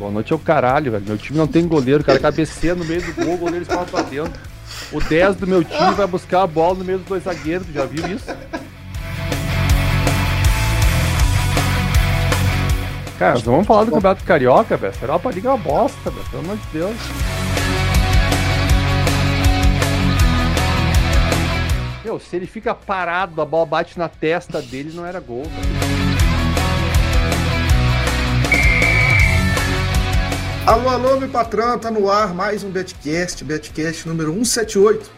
Boa noite é o caralho, velho. Meu time não tem goleiro, o cara cabeceia no meio do gol, o goleiro espalha pra dentro. O 10 do meu time vai buscar a bola no meio dos dois zagueiros, já viu isso? Cara, vamos falar do Campeonato Carioca, velho. Será pra liga é uma bosta, velho. Pelo amor de Deus. Meu, se ele fica parado, a bola bate na testa dele, não era gol, velho. Alô, alô, meu patrão, tá no ar mais um Betcast, Betcast número 178.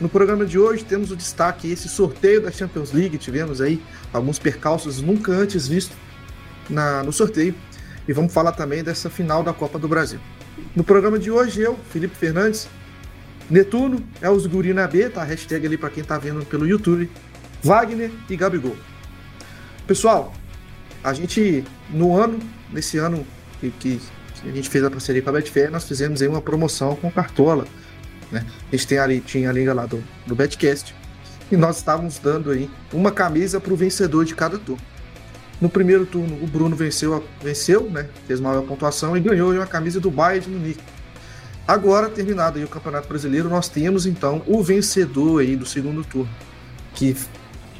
No programa de hoje temos o destaque esse sorteio da Champions League, tivemos aí alguns percalços nunca antes vistos na, no sorteio e vamos falar também dessa final da Copa do Brasil. No programa de hoje eu, Felipe Fernandes, Netuno, é os guri B, tá? Hashtag ali para quem tá vendo pelo YouTube, Wagner e Gabigol. Pessoal, a gente no ano, nesse ano que, que a gente fez a parceria com a Betfair, nós fizemos aí uma promoção com Cartola. Né? A gente tem ali, tinha a liga lá do, do Betcast. E nós estávamos dando aí uma camisa para o vencedor de cada turno. No primeiro turno, o Bruno venceu, venceu né? fez maior pontuação e ganhou uma camisa do Bayern de Munique. Agora, terminado aí o Campeonato Brasileiro, nós temos então o vencedor aí do segundo turno, que,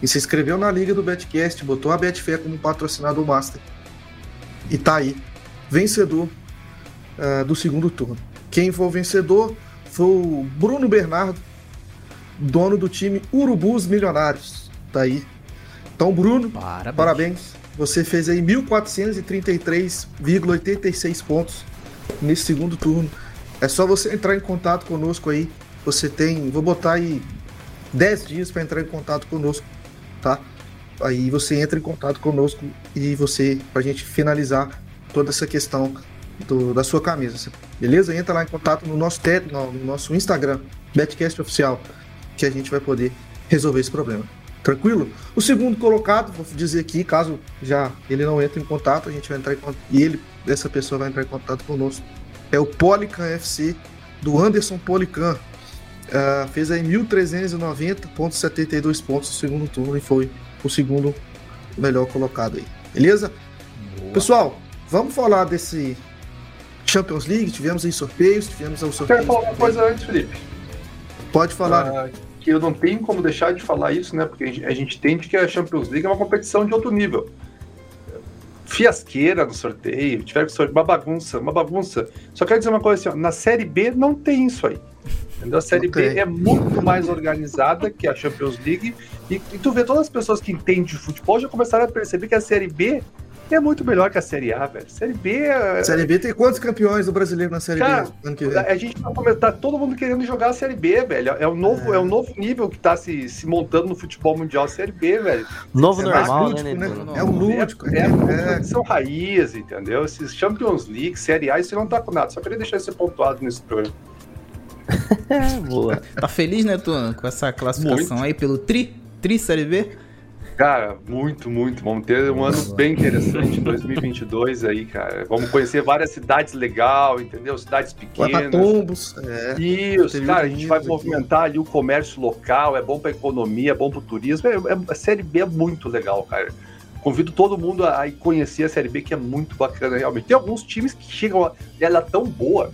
que se inscreveu na liga do Betcast, botou a Betfair como patrocinador master. E tá aí, vencedor uh, do segundo turno. Quem foi o vencedor foi o Bruno Bernardo, dono do time Urubus Milionários. Tá aí. Então, Bruno, parabéns. parabéns. Você fez aí 1.433,86 pontos nesse segundo turno. É só você entrar em contato conosco aí. Você tem, vou botar aí 10 dias para entrar em contato conosco, tá? Aí você entra em contato conosco e você, pra gente finalizar toda essa questão do, da sua camisa, beleza? Entra lá em contato no nosso, te, no, no nosso Instagram, Betcast Oficial, que a gente vai poder resolver esse problema. Tranquilo? O segundo colocado, vou dizer aqui, caso já ele não entre em contato, a gente vai entrar em contato, e ele, essa pessoa vai entrar em contato conosco. É o Polican FC, do Anderson Polican. Uh, fez aí 1.390,72 pontos no segundo turno e foi o segundo melhor colocado aí. Beleza? Boa. Pessoal, vamos falar desse Champions League, tivemos aí sorteios, tivemos o sorteio. Quero falar uma coisa antes, Felipe. Pode falar. Ah, que eu não tenho como deixar de falar isso, né? Porque a gente, entende que a Champions League é uma competição de outro nível. Fiasqueira no sorteio, tiveram que sorteio, uma bagunça, uma bagunça. Só quero dizer uma coisa assim, ó, na Série B não tem isso aí. Entendeu? A Série B é muito mais organizada que a Champions League. E, e tu vê todas as pessoas que entendem de futebol já começaram a perceber que a Série B é muito melhor que a Série A, velho. Série B. É- Série B tem quantos campeões do brasileiro na Série Cara, B ano que vem? A gente tá, tá todo mundo querendo jogar a Série B, velho. É o novo, é. é o novo nível que tá se, se montando no futebol mundial, a Série B, velho. Novo é normal, lúdico, né? né? É o lúdico. É, é, é. São raiz, entendeu? Esses Champions League, Série A, isso não tá com nada. Só queria deixar isso pontuado nesse programa. Boa. Tá feliz, né, Tuno, com essa classificação Muito. aí pelo Tri? Tri Série B? Cara, muito, muito. Vamos ter um ano bem interessante, 2022 aí, cara. Vamos conhecer várias cidades legal, entendeu? Cidades pequenas. Tombos. É. Isso, cara, a gente vai movimentar aqui. ali o comércio local, é bom pra economia, é bom pro turismo. É, é, a Série B é muito legal, cara. Convido todo mundo a, a conhecer a Série B, que é muito bacana, realmente. Tem alguns times que chegam, a, ela é tão boa,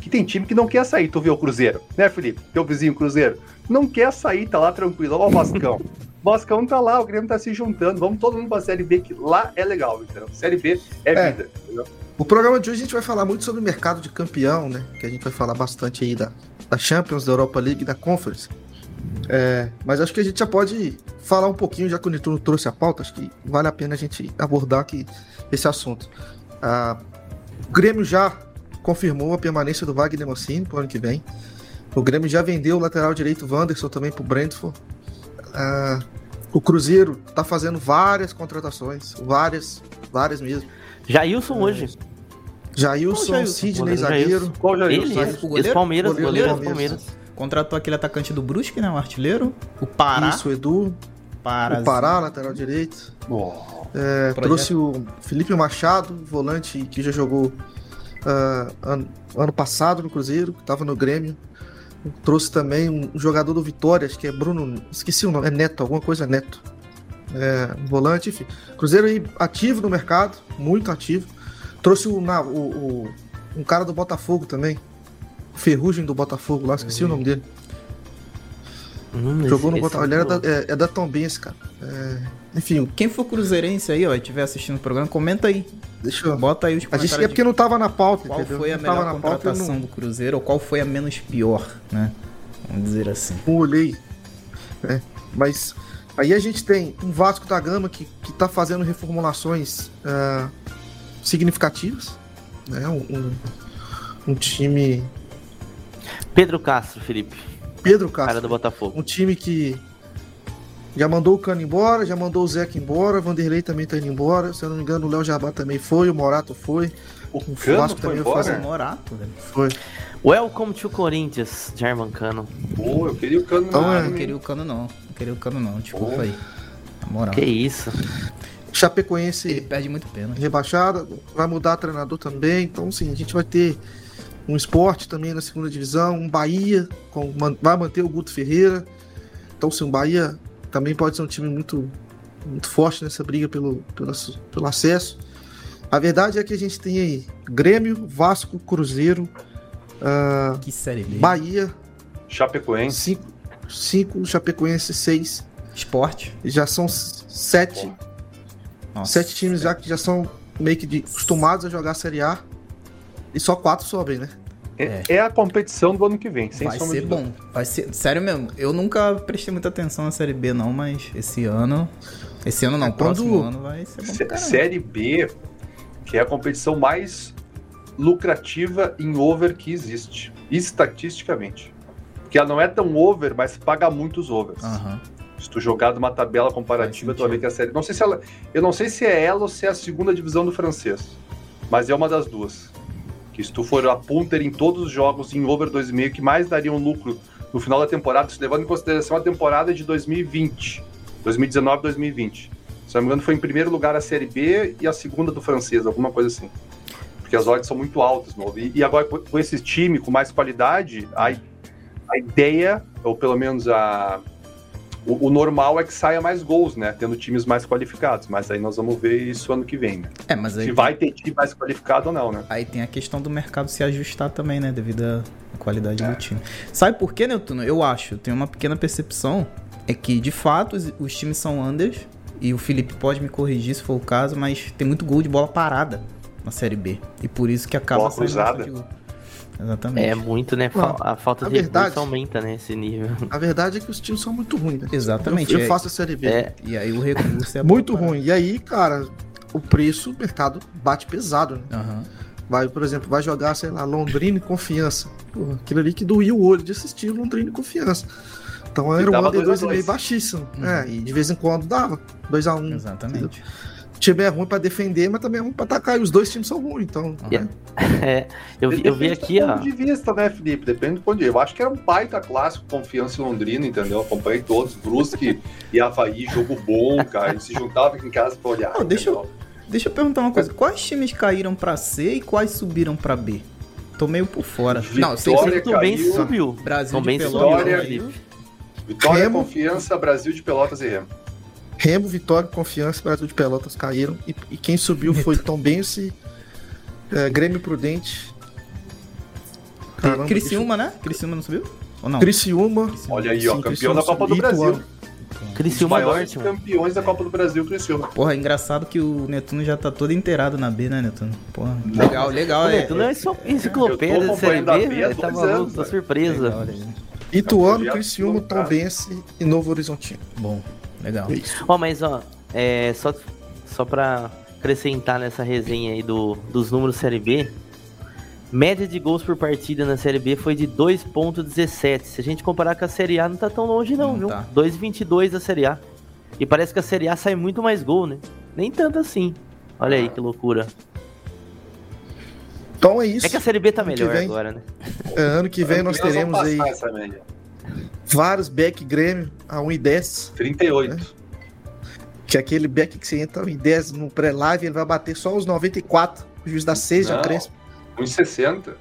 que tem time que não quer sair. Tu vê o Cruzeiro, né, Felipe? Teu vizinho Cruzeiro. Não quer sair, tá lá tranquilo. Olha o Vascão. Vascão tá lá, o Grêmio tá se juntando. Vamos todo mundo pra Série B, que lá é legal, entendeu? Série B é, é. vida, entendeu? O programa de hoje a gente vai falar muito sobre o mercado de campeão, né? Que a gente vai falar bastante aí da, da Champions, da Europa League, da Conference. É, mas acho que a gente já pode falar um pouquinho, já que o Netuno trouxe a pauta, acho que vale a pena a gente abordar aqui esse assunto. Ah, o Grêmio já confirmou a permanência do Wagner Mossini pro ano que vem. O Grêmio já vendeu o lateral direito Wanderson também pro Brentford. Uh, o Cruzeiro está fazendo várias contratações, várias, várias mesmo. Jailson uh, hoje. Jailson, Sidney, zagueiro. Qual Jailson? Ele, o goleiro? Palmeiras, goleiro, goleiro, Palmeiras. Contratou aquele atacante do Brusque, né? O artilheiro. O Pará. Isso, o Edu. Pará, o Pará, lateral direito. Oh, é, trouxe o Felipe Machado, volante que já jogou uh, ano, ano passado no Cruzeiro, que estava no Grêmio. Trouxe também um jogador do Vitória, acho que é Bruno. Esqueci o nome, é Neto, alguma coisa Neto. É, volante, enfim. Cruzeiro aí ativo no mercado, muito ativo. Trouxe o, na, o, o, um cara do Botafogo também. Ferrugem do Botafogo lá, esqueci o nome dele. Hum, Jogou esse- no esse Botafogo. Ele era não- da, é, é da Tombense, cara. É, enfim, Quem for cruzeirense aí, ó, e estiver assistindo o programa, comenta aí. Deixa eu. Bota aí os A gente é de porque não tava na pauta, qual entendeu? foi a não melhor na pauta, contratação não, do Cruzeiro ou qual foi a menos pior, né? Vamos dizer assim. não olhei. né? Mas aí a gente tem um Vasco da Gama que, que tá fazendo reformulações ah, significativas. Né? Um, um, um time. Pedro Castro, Felipe. Pedro Cara Castro. do Botafogo. Um time que já mandou o Cano embora, já mandou o Zeca embora, o Vanderlei também tá indo embora. Se eu não me engano, o Léo Jabá também foi, o Morato foi. O O Cano Vasco foi também embora? faz- Morato, velho. Foi. Welcome to Corinthians, German Cano. Pô, eu queria o Cano Então, na é. Não queria o cano, não. Não queria o cano, não. Desculpa Pô. aí. Na moral. Que isso? Chapecoense Ele perde muito pênalti. rebaixada, vai mudar treinador também. Então, sim, a gente vai ter um esporte também na segunda divisão, um Bahia, com, vai manter o Guto Ferreira. Então, sim, o Bahia também pode ser um time muito, muito forte nessa briga pelo, pelo, pelo acesso. A verdade é que a gente tem aí Grêmio, Vasco, Cruzeiro, ah, Que série B. Bahia, Chapecoense. 5, cinco, Chapecoense 6. Esporte. Já são s- sete, Nossa. sete times já que já são meio que de- acostumados a jogar a Série A. E só quatro sobem, né? É, é a competição do ano que vem, sem Vai ser bom. Vai ser. Sério mesmo. Eu nunca prestei muita atenção na série B, não, mas esse ano. Esse ano não, É, próximo ano vai ser bom caramba. Série B, que é a competição mais lucrativa em over que existe, estatisticamente. Porque ela não é tão over, mas paga muitos overs. Aham. Se tu jogar numa tabela comparativa, tu vai ver que a série. Não sei se ela. Eu não sei se é ela ou se é a segunda divisão do francês. Mas é uma das duas. Que se tu for a punter em todos os jogos em over 2,5, que mais daria um lucro no final da temporada, se levando em consideração a temporada de 2020. 2019, 2020. Se não me engano, foi em primeiro lugar a Série B e a segunda do francês, alguma coisa assim. Porque as odds são muito altas, novo. E, e agora, com- esse time com mais qualidade, a, a ideia, ou pelo menos a, o, o normal é que saia mais gols, né? Tendo times mais qualificados. Mas aí nós vamos ver isso ano que vem. né? É, mas aí. Se vai ter time mais qualificado ou não, né? Aí tem a questão do mercado se ajustar também, né? Devido à qualidade do time. Sabe por quê, Netuno? Eu acho, tenho uma pequena percepção, é que de fato os, os times são unders, e o Felipe pode me corrigir se for o caso, mas tem muito gol de bola parada na Série B. E por isso que acaba Bola cruzada. Exatamente. É muito, né? Não, a falta a de verdade- recurso aumenta, né? Esse nível. A verdade é que os times são muito ruins, né? Exatamente. Eu, eu é- faço a Série B. É, E aí o recurso é Muito bola ruim. E aí, cara, o preço, o mercado bate pesado, né? Aham. Vai, por exemplo, vai jogar, sei lá, Londrina e Confiança. Pô, aquilo ali que doía o olho de assistir Londrina e Confiança. Então era um under dois a 2,5 dois. baixíssimo. Uhum. É, e de vez em quando dava 2x1. Exatamente. O time é ruim pra defender, mas também é ruim pra atacar. E os dois times são ruins, então. Aham. é, eu, vi- eu vi aqui, do ó. ponto de vista, né, Felipe? Depende do ponto de vista. Eu acho que era um baita clássico, confiança em Londrina, entendeu? Acompanhei todos, Brusque e Havaí, jogo bom, cara. Eles se juntavam aqui em casa pra olhar. Pô, deixa eu-? Deixa eu perguntar uma coisa. Quais times caíram pra C e quais subiram pra B? Tô meio por fora. Não, eu sei que Vitória Tom caiu. subiu. Brasil Tom de Pelotas Vitória. Felipe. Vitória, confiança, Brasil de Pelotas e Remo. Remo, Vitória, Confiança, Brasil de Pelotas caíram. E, e quem subiu foi Tom Bense, é, Grêmio Prudente. Caramba, Criciúma, né? Criciúma não subiu? Ou não? Criciúma. Criciúma. Olha aí, ó, Sim, campeão Criciúma da Copa do Brasil. Ituano. Os Criciúma maiores Dortmund. campeões da Copa do Brasil, Criciúma. Porra, é engraçado que o Netuno já tá todo inteirado na B, né, Netuno? Porra, legal, legal. Olha, É, tu não é só enciclopédia de série B, velho. Tá maluco, tô surpresa. legal. Ituano, Criciúma, cara. Tombense e Novo Horizontino. Bom, legal. É. Ó, mas ó, é, só, só pra acrescentar nessa resenha aí do, dos números Série B, média de gols por partida na Série B foi de 2.17. Se a gente comparar com a Série A, não tá tão longe não, Não viu? tá. 2.22 da Série A. E parece que a Série A sai muito mais gol, né? Nem tanto assim. Olha aí que loucura. Então é isso. É que a Série B tá Ano que melhor vem. agora, né? É, ano que vem nós vamos teremos aí passar essa média. Vários back Grêmio a 1,10. 38. Que é aquele back que você entra a 1,10 no pré-live, ele vai bater só os 94. O juiz dá 6 de acréscimo. 1,60.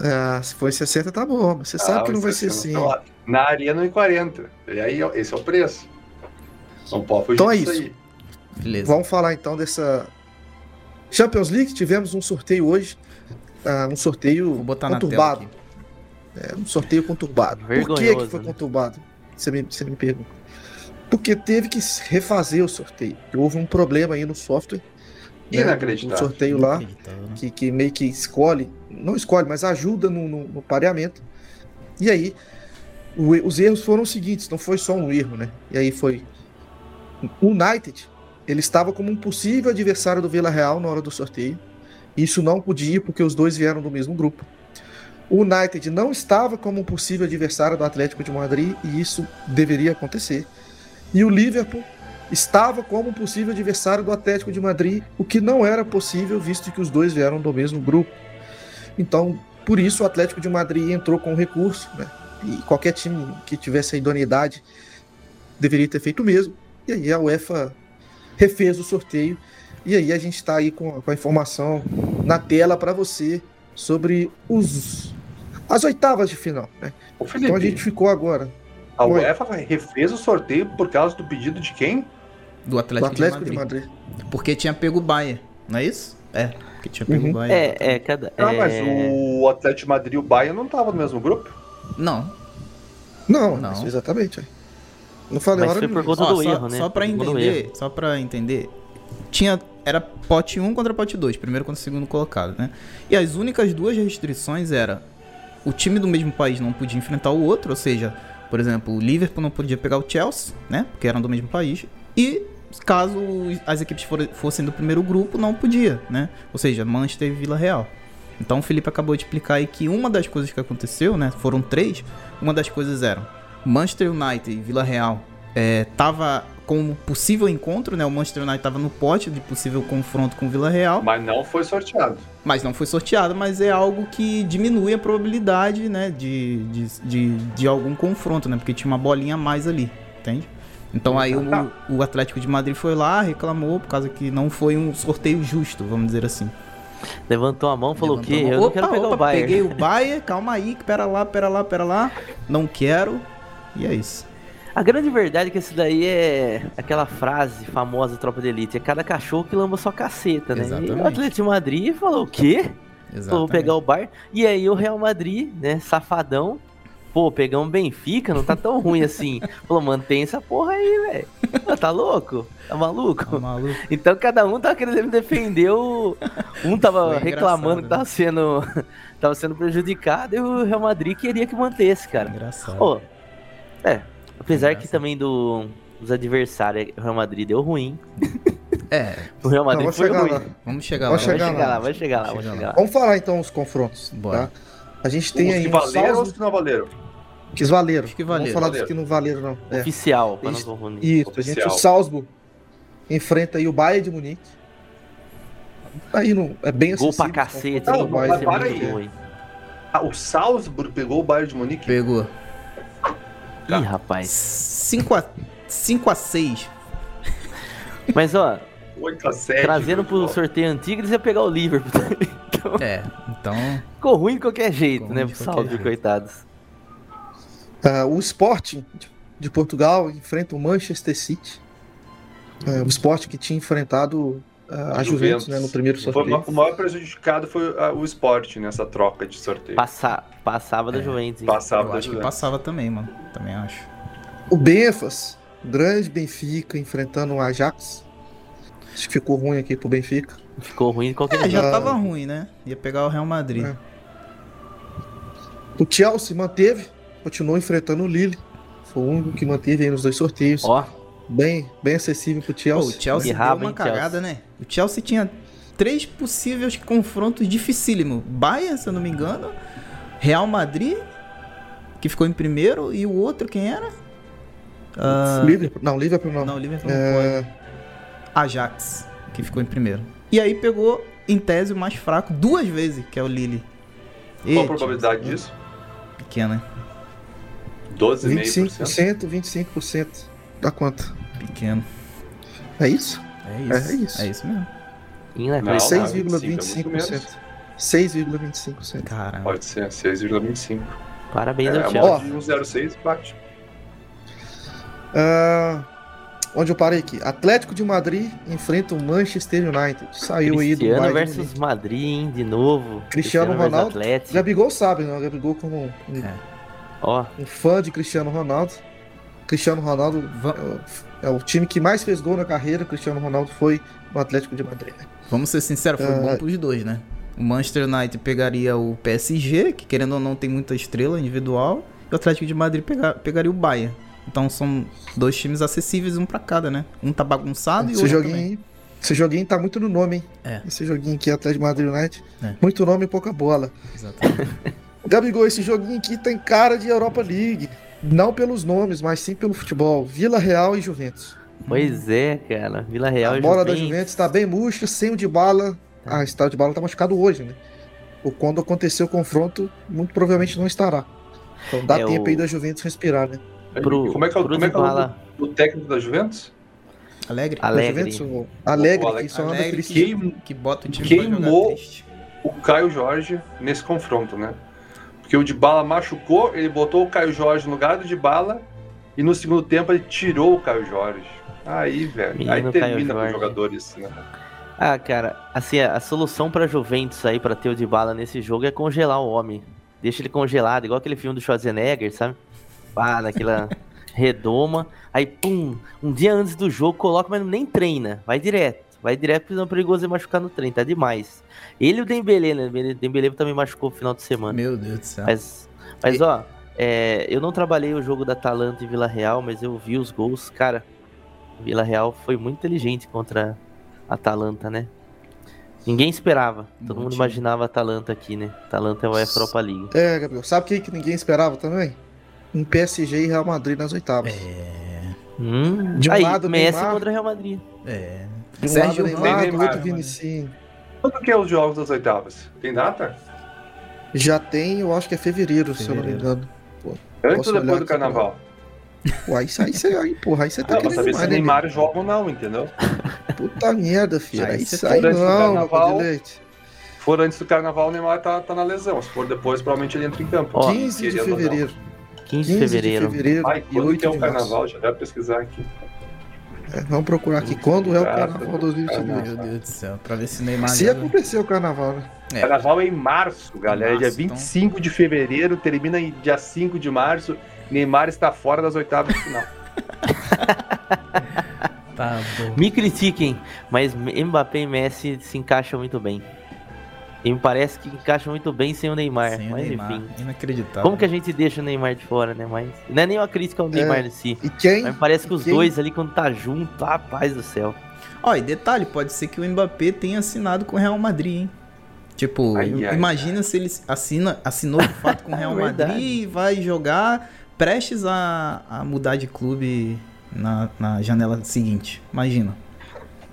Ah, se for 60 tá bom, mas você sabe Ah, que não vai ser 1,60 assim. tá. Na arena 1,40. E aí, esse é o preço. Não pode fugir Então é isso. aí. Beleza. Vamos falar então dessa Champions League, tivemos um sorteio hoje. Uh, um sorteio Vou botar na conturbado. tela aqui. É, um sorteio conturbado. Por que, que foi né? conturbado? Você me, você me pergunta. Porque teve que refazer o sorteio. Houve um problema aí no software. né, Inacreditável. O sorteio lá, né? que, que meio que escolhe, não escolhe, mas ajuda no, no- no pareamento. E aí, o os erros foram os seguintes, não foi só um erro, né? E aí foi. O United, ele estava como um possível adversário do Vila Real na hora do sorteio. Isso não podia, porque os dois vieram do mesmo grupo. O United não estava como um possível adversário do Atlético de Madrid, e isso deveria acontecer. E o Liverpool estava como um possível adversário do Atlético de Madrid, o que não era possível, visto que os dois vieram do mesmo grupo. Então, por isso, o Atlético de Madrid entrou com recurso, né? E qualquer time que tivesse a idoneidade deveria ter feito o mesmo. E aí a UEFA refez o sorteio. E aí a gente está aí com a informação na tela para você sobre os as oitavas de final. Né? Ô, Então a Felipe, gente ficou agora a Oi. UEFA refez o sorteio por causa do pedido de quem? Do do Atlético, Atlético de, de Madrid. Madrid. Porque tinha pego o Bayern, não é isso? É, porque tinha pego Uhum. o Bayern. É, é, cada. Ah, mas é... o Atlético de Madrid e o Bayern não estavam no mesmo grupo? Não. Não, Não. mas exatamente. é. Não falei Mas hora foi por conta do só, erro, né? Só pra entender, só pra entender, tinha era pote 1 contra pote 2, primeiro contra o segundo colocado, né? E as únicas duas restrições era o time do mesmo país não podia enfrentar o outro, ou seja, por exemplo, o Liverpool não podia pegar o Chelsea, né? Porque eram do mesmo país. E caso as equipes fossem do primeiro grupo, não podia, né? Ou seja, Manchester e Vila Real. Então o Felipe acabou de explicar aí que uma das coisas que aconteceu, né? Foram três. Uma das coisas eram Manchester United e Vila Real é, tava como possível encontro, né? O Manchester United tava no pote de possível confronto com o Vila Real, Mas não foi sorteado. mas não foi sorteado, mas é algo que diminui a probabilidade, né? De, de, de, de algum confronto, né? Porque tinha uma bolinha a mais ali, entende? Então aí o, o Atlético de Madrid foi lá, reclamou, por causa que não foi um sorteio justo, vamos dizer assim. Levantou a mão e falou Levantou mão. Eu não Opa, quero pegar opa, o Bayern. Peguei o Bayern, calma aí, pera lá, pera lá, pera lá. Não quero. E é isso. A grande verdade é que esse daí é aquela frase famosa Tropa de Elite. É cada cachorro que lamba sua caceta, né? E Exatamente. o Atlético de Madrid falou o quê? Falou, vou pegar o Bayern. E aí o Real Madrid, né, safadão. Pô, pegamos Benfica, não tá tão ruim assim. Falou, mantém essa porra aí, velho. Tá louco? Tá maluco? Tá maluco? Então cada um tava querendo defender o. Um tava Foi reclamando que tava sendo. tava sendo prejudicado e o Real Madrid queria que mantesse, cara. Engraçado. Pô, é. Apesar que Engraçado. também do, dos adversários, o Real Madrid deu ruim. É, O Real Não, Madrid vamos foi chegar ruim. lá. vamos chegar Vamos lá. Vai chegar chegar lá. lá, vai chegar lá, vai Chega chegar lá. lá. Vamos falar então os confrontos. Bora. Tá? A gente tem os aí que um valeram ou os Salzburg, que não valeram? que valeram. Que Vamos valeram. falar dos Valeram. que não valeram, não. É. Oficial, pra não Isso. confundir. Isso, a gente, o Oficial. Salzburg enfrenta aí o Bayern de Munique. Aí não, é bem Gol acessível. pra cacete, Não, mas Vai ser para aí. ruim. Ah, o Salzburg pegou o Bayern de Munique? Pegou. Tá. Ih, rapaz. 5 a, 5 a 6. Mas ó, 8 a 7. trazendo pro sorteio antigo, eles iam pegar o Liverpool. então, É, então. ficou ruim de qualquer jeito, Ficou né? Pro Salve, jeito. coitados. Ah, o Sporting de Portugal enfrenta o Manchester City. Ah, o Sporting que tinha enfrentado a Juventus, né, no primeiro Foi sorteio. o maior prejudicado foi ah, o Sport nessa troca de sorteio. Passa, passava da É. Juventus. hein? Passava Eu da acho que Juventus. passava também, mano. Também acho. O Benfas, grande Benfica, enfrentando o Ajax. Acho que ficou ruim aqui pro Benfica. Ficou ruim de qualquer É, já Ah. tava ruim, né? Ia pegar o Real Madrid. É. O Chelsea manteve, continuou enfrentando o Lille. Foi o único que manteve aí nos dois sorteios. Ó, Bem, bem acessível pro Pô, Chelsea. o Chelsea deu uma hein, Chelsea? cagada, né? O Chelsea tinha três possíveis confrontos dificílimos. Bayern, se eu não me engano. Real Madrid, que ficou em primeiro. E o outro, quem era? Ah, Liverpool, não, Liverpool não. não, o Liverpool não É. Ajax, que ficou em primeiro. E aí pegou, em tese, o mais fraco duas vezes, que é o Lille. Qual a probabilidade disso? Pequena, 12,5%. 25%, 25%. Dá quanto? Pequeno. É isso? É isso. É isso. É isso mesmo. inacreditável. Não, não, 25 é muito 6,25%. 6,25%. Caramba. Pode ser 6,25%. Parabéns É, ao Chelsea. moda de 1,06 bate. Ah, onde eu parei aqui. Atlético de Madrid enfrenta o Manchester United. Saiu aí do Cristiano Bayern versus Munique. Madrid, hein, de novo. Cristiano versus Ronaldo. Atlético. Gabigol sabe, né? Gabigol como um, Ó, um fã de Cristiano Ronaldo. Cristiano Ronaldo Va- é o, o time que mais fez gol na carreira. Cristiano Ronaldo foi no Atlético de Madrid. né? Vamos ser sinceros, foi Ah. bom pros dois, né? O Manchester United pegaria o PSG, que querendo ou não tem muita estrela individual, e o Atlético de Madrid pega- pegaria o Bayern. Então são dois times acessíveis, um pra cada, né? Um tá bagunçado e o Esse outro joguinho, também. esse joguinho tá muito no nome, hein? É. Esse joguinho aqui, Atlético de Madrid United. É. Muito nome e pouca bola. Exatamente. Gabigol, esse joguinho aqui tem cara de Europa League. Não pelos nomes, mas sim pelo futebol. Vila Real e Juventus. pois é, cara. Vila Real a e bola da Juventus. Juventus tá bem murcha, sem o de bala. Ah, esse tal de bala tá machucado hoje, né? Ou quando acontecer o confronto, muito provavelmente não estará. Então dá É, tempo o- aí da Juventus respirar, né? Pro, como é que é, o- como é, que é o, o técnico da Juventus? Alegre. Da Alegre. Juventus, o Alegre, O que Alegre triste. Queim- Que bota o time Queimou. o Caio Jorge nesse confronto, né? Porque o Dybala machucou, ele botou o Caio Jorge no lugar do Dybala e no segundo tempo ele tirou o Caio Jorge. Aí, velho, Menino aí termina com os jogadores, né? Ah, cara, assim, a, solução pra Juventus aí, pra ter o Dybala nesse jogo, é congelar o homem. Deixa ele congelado, igual aquele filme do Schwarzenegger, sabe? Pá, naquela redoma. Aí, pum, um dia antes do jogo, coloca, mas nem treina. Vai direto. Vai direto, porque não é perigoso ele machucar no treino, tá demais. Ele e o Dembele, né? O Dembele também machucou no final de semana. Meu Deus do céu. Mas, mas ó, é, eu não trabalhei o jogo da Atalanta e Vila Real, mas eu vi os gols. Cara, Vila Real foi muito inteligente contra a Atalanta, né? Ninguém esperava. Todo Bom mundo time. imaginava a Atalanta aqui, né? Atalanta é o UEFA Europa League. É, Gabriel. Sabe o que, que ninguém esperava também? Um PSG e Real Madrid nas oitavas. É. Hum, De um aí, lado, Messi Neymar. contra Real Madrid. É. De um Sérgio lado. Neymar, do outro? Vinicinho. Quando que é os jogos das oitavas? Tem data? Já tem, eu acho que é fevereiro, se eu não me Fevereiro. engano. Antes Posso ou depois do carnaval? Pô, aí, aí, você- aí, porra, aí você tá Não, pra querendo saber se demais, né, Neymar joga ou não, entendeu? Puta merda, filho. Aí Aí, você sai tá antes do não, carnaval. for antes do carnaval, o Neymar tá, tá na lesão. Se for depois, provavelmente ele entra em campo. Ó, 15 de fevereiro. 15 de fevereiro. de fevereiro Ai, e quando 8 que é o de março. carnaval? Já deve pesquisar aqui. É, vamos procurar aqui. Quando é o carnaval do 2022? Meu Deus do céu. Pra ver se o Neymar. Se acontecer o carnaval, né? É. Carnaval é em março, galera. Março, dia então. 25 de fevereiro, termina em dia 5 de março. Neymar está fora das oitavas de final. Tá bom. Me critiquem, mas Mbappé e Messi se encaixam muito bem. E me parece que encaixam muito bem sem o Neymar. Sem o mas Neymar. enfim. Inacreditável. Como que a gente deixa o Neymar de fora, né? Mas não é nem uma crítica ao Neymar em si. E quem? Mas parece que os quem- dois ali, quando tá junto, rapaz do céu. Ó, e detalhe, pode ser que o Mbappé tenha assinado com o Real Madrid, hein? Tipo, Ai, im- ai, imagina se ele assina, assinou de fato com o Real É. Madrid e vai jogar prestes a, a mudar de clube na, na janela seguinte. Imagina.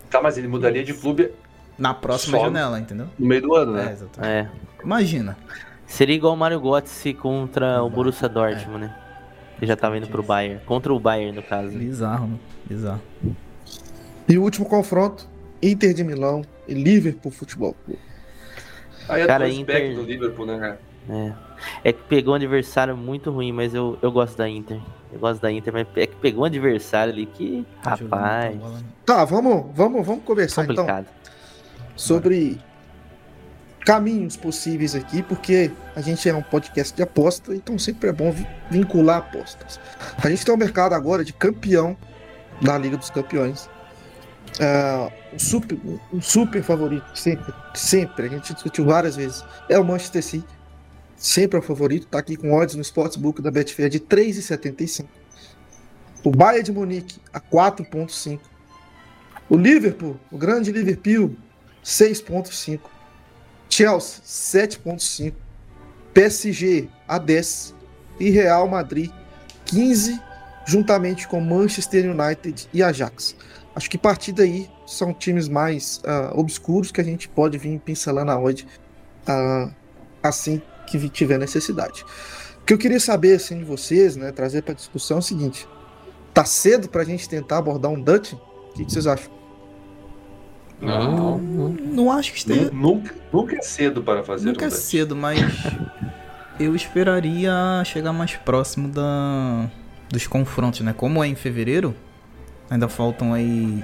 Tá, mas ele mudaria de clube Na próxima Só- janela, entendeu? no meio do ano, É, né? exatamente. É. Imagina. Seria igual o Mario Götze contra o Borussia Dortmund, né? Ele já tava indo pro Bayern. Contra o Bayern, no caso. Bizarro, né? Bizarro. E o último confronto: Inter de Milão e Liverpool Futebol Clube. Aí é Cara, dois Inter- do Liverpool, né, cara? É. É que pegou um adversário muito ruim, mas eu, eu gosto da Inter. Eu gosto da Inter, mas é que pegou um adversário ali que, Tá rapaz, bola. Tá, vamos, vamos, vamos conversar então complicado. Sobre caminhos possíveis aqui, porque a gente é um podcast de aposta, então sempre é bom vi- vincular apostas. A gente tem um mercado agora de campeão da Liga dos Campeões. É, um, super, um super favorito, sempre, sempre, a gente discutiu várias vezes, é o Manchester City. Sempre é o favorito, tá aqui com odds no Sportsbook da Betfair de 3,75. O Bayern de Munique a 4,5. O Liverpool, o grande Liverpool, 6,5. Chelsea, 7,5. PSG, a 10. E Real Madrid, 15, juntamente com Manchester United e Ajax. Acho que a partir daí são times mais ah, obscuros que a gente pode vir pincelando a odd ah, assim que tiver necessidade. O que eu queria saber assim, de vocês, né, trazer para discussão é o seguinte: tá cedo para a gente tentar abordar um Dutch? O que, que vocês acham? Não. Não acho que esteja. Nu- Nunca, nunca é cedo para fazer Nunca é um Dutch. cedo, mas eu esperaria chegar mais próximo da, dos confrontos, né? Como é em fevereiro, Ainda faltam aí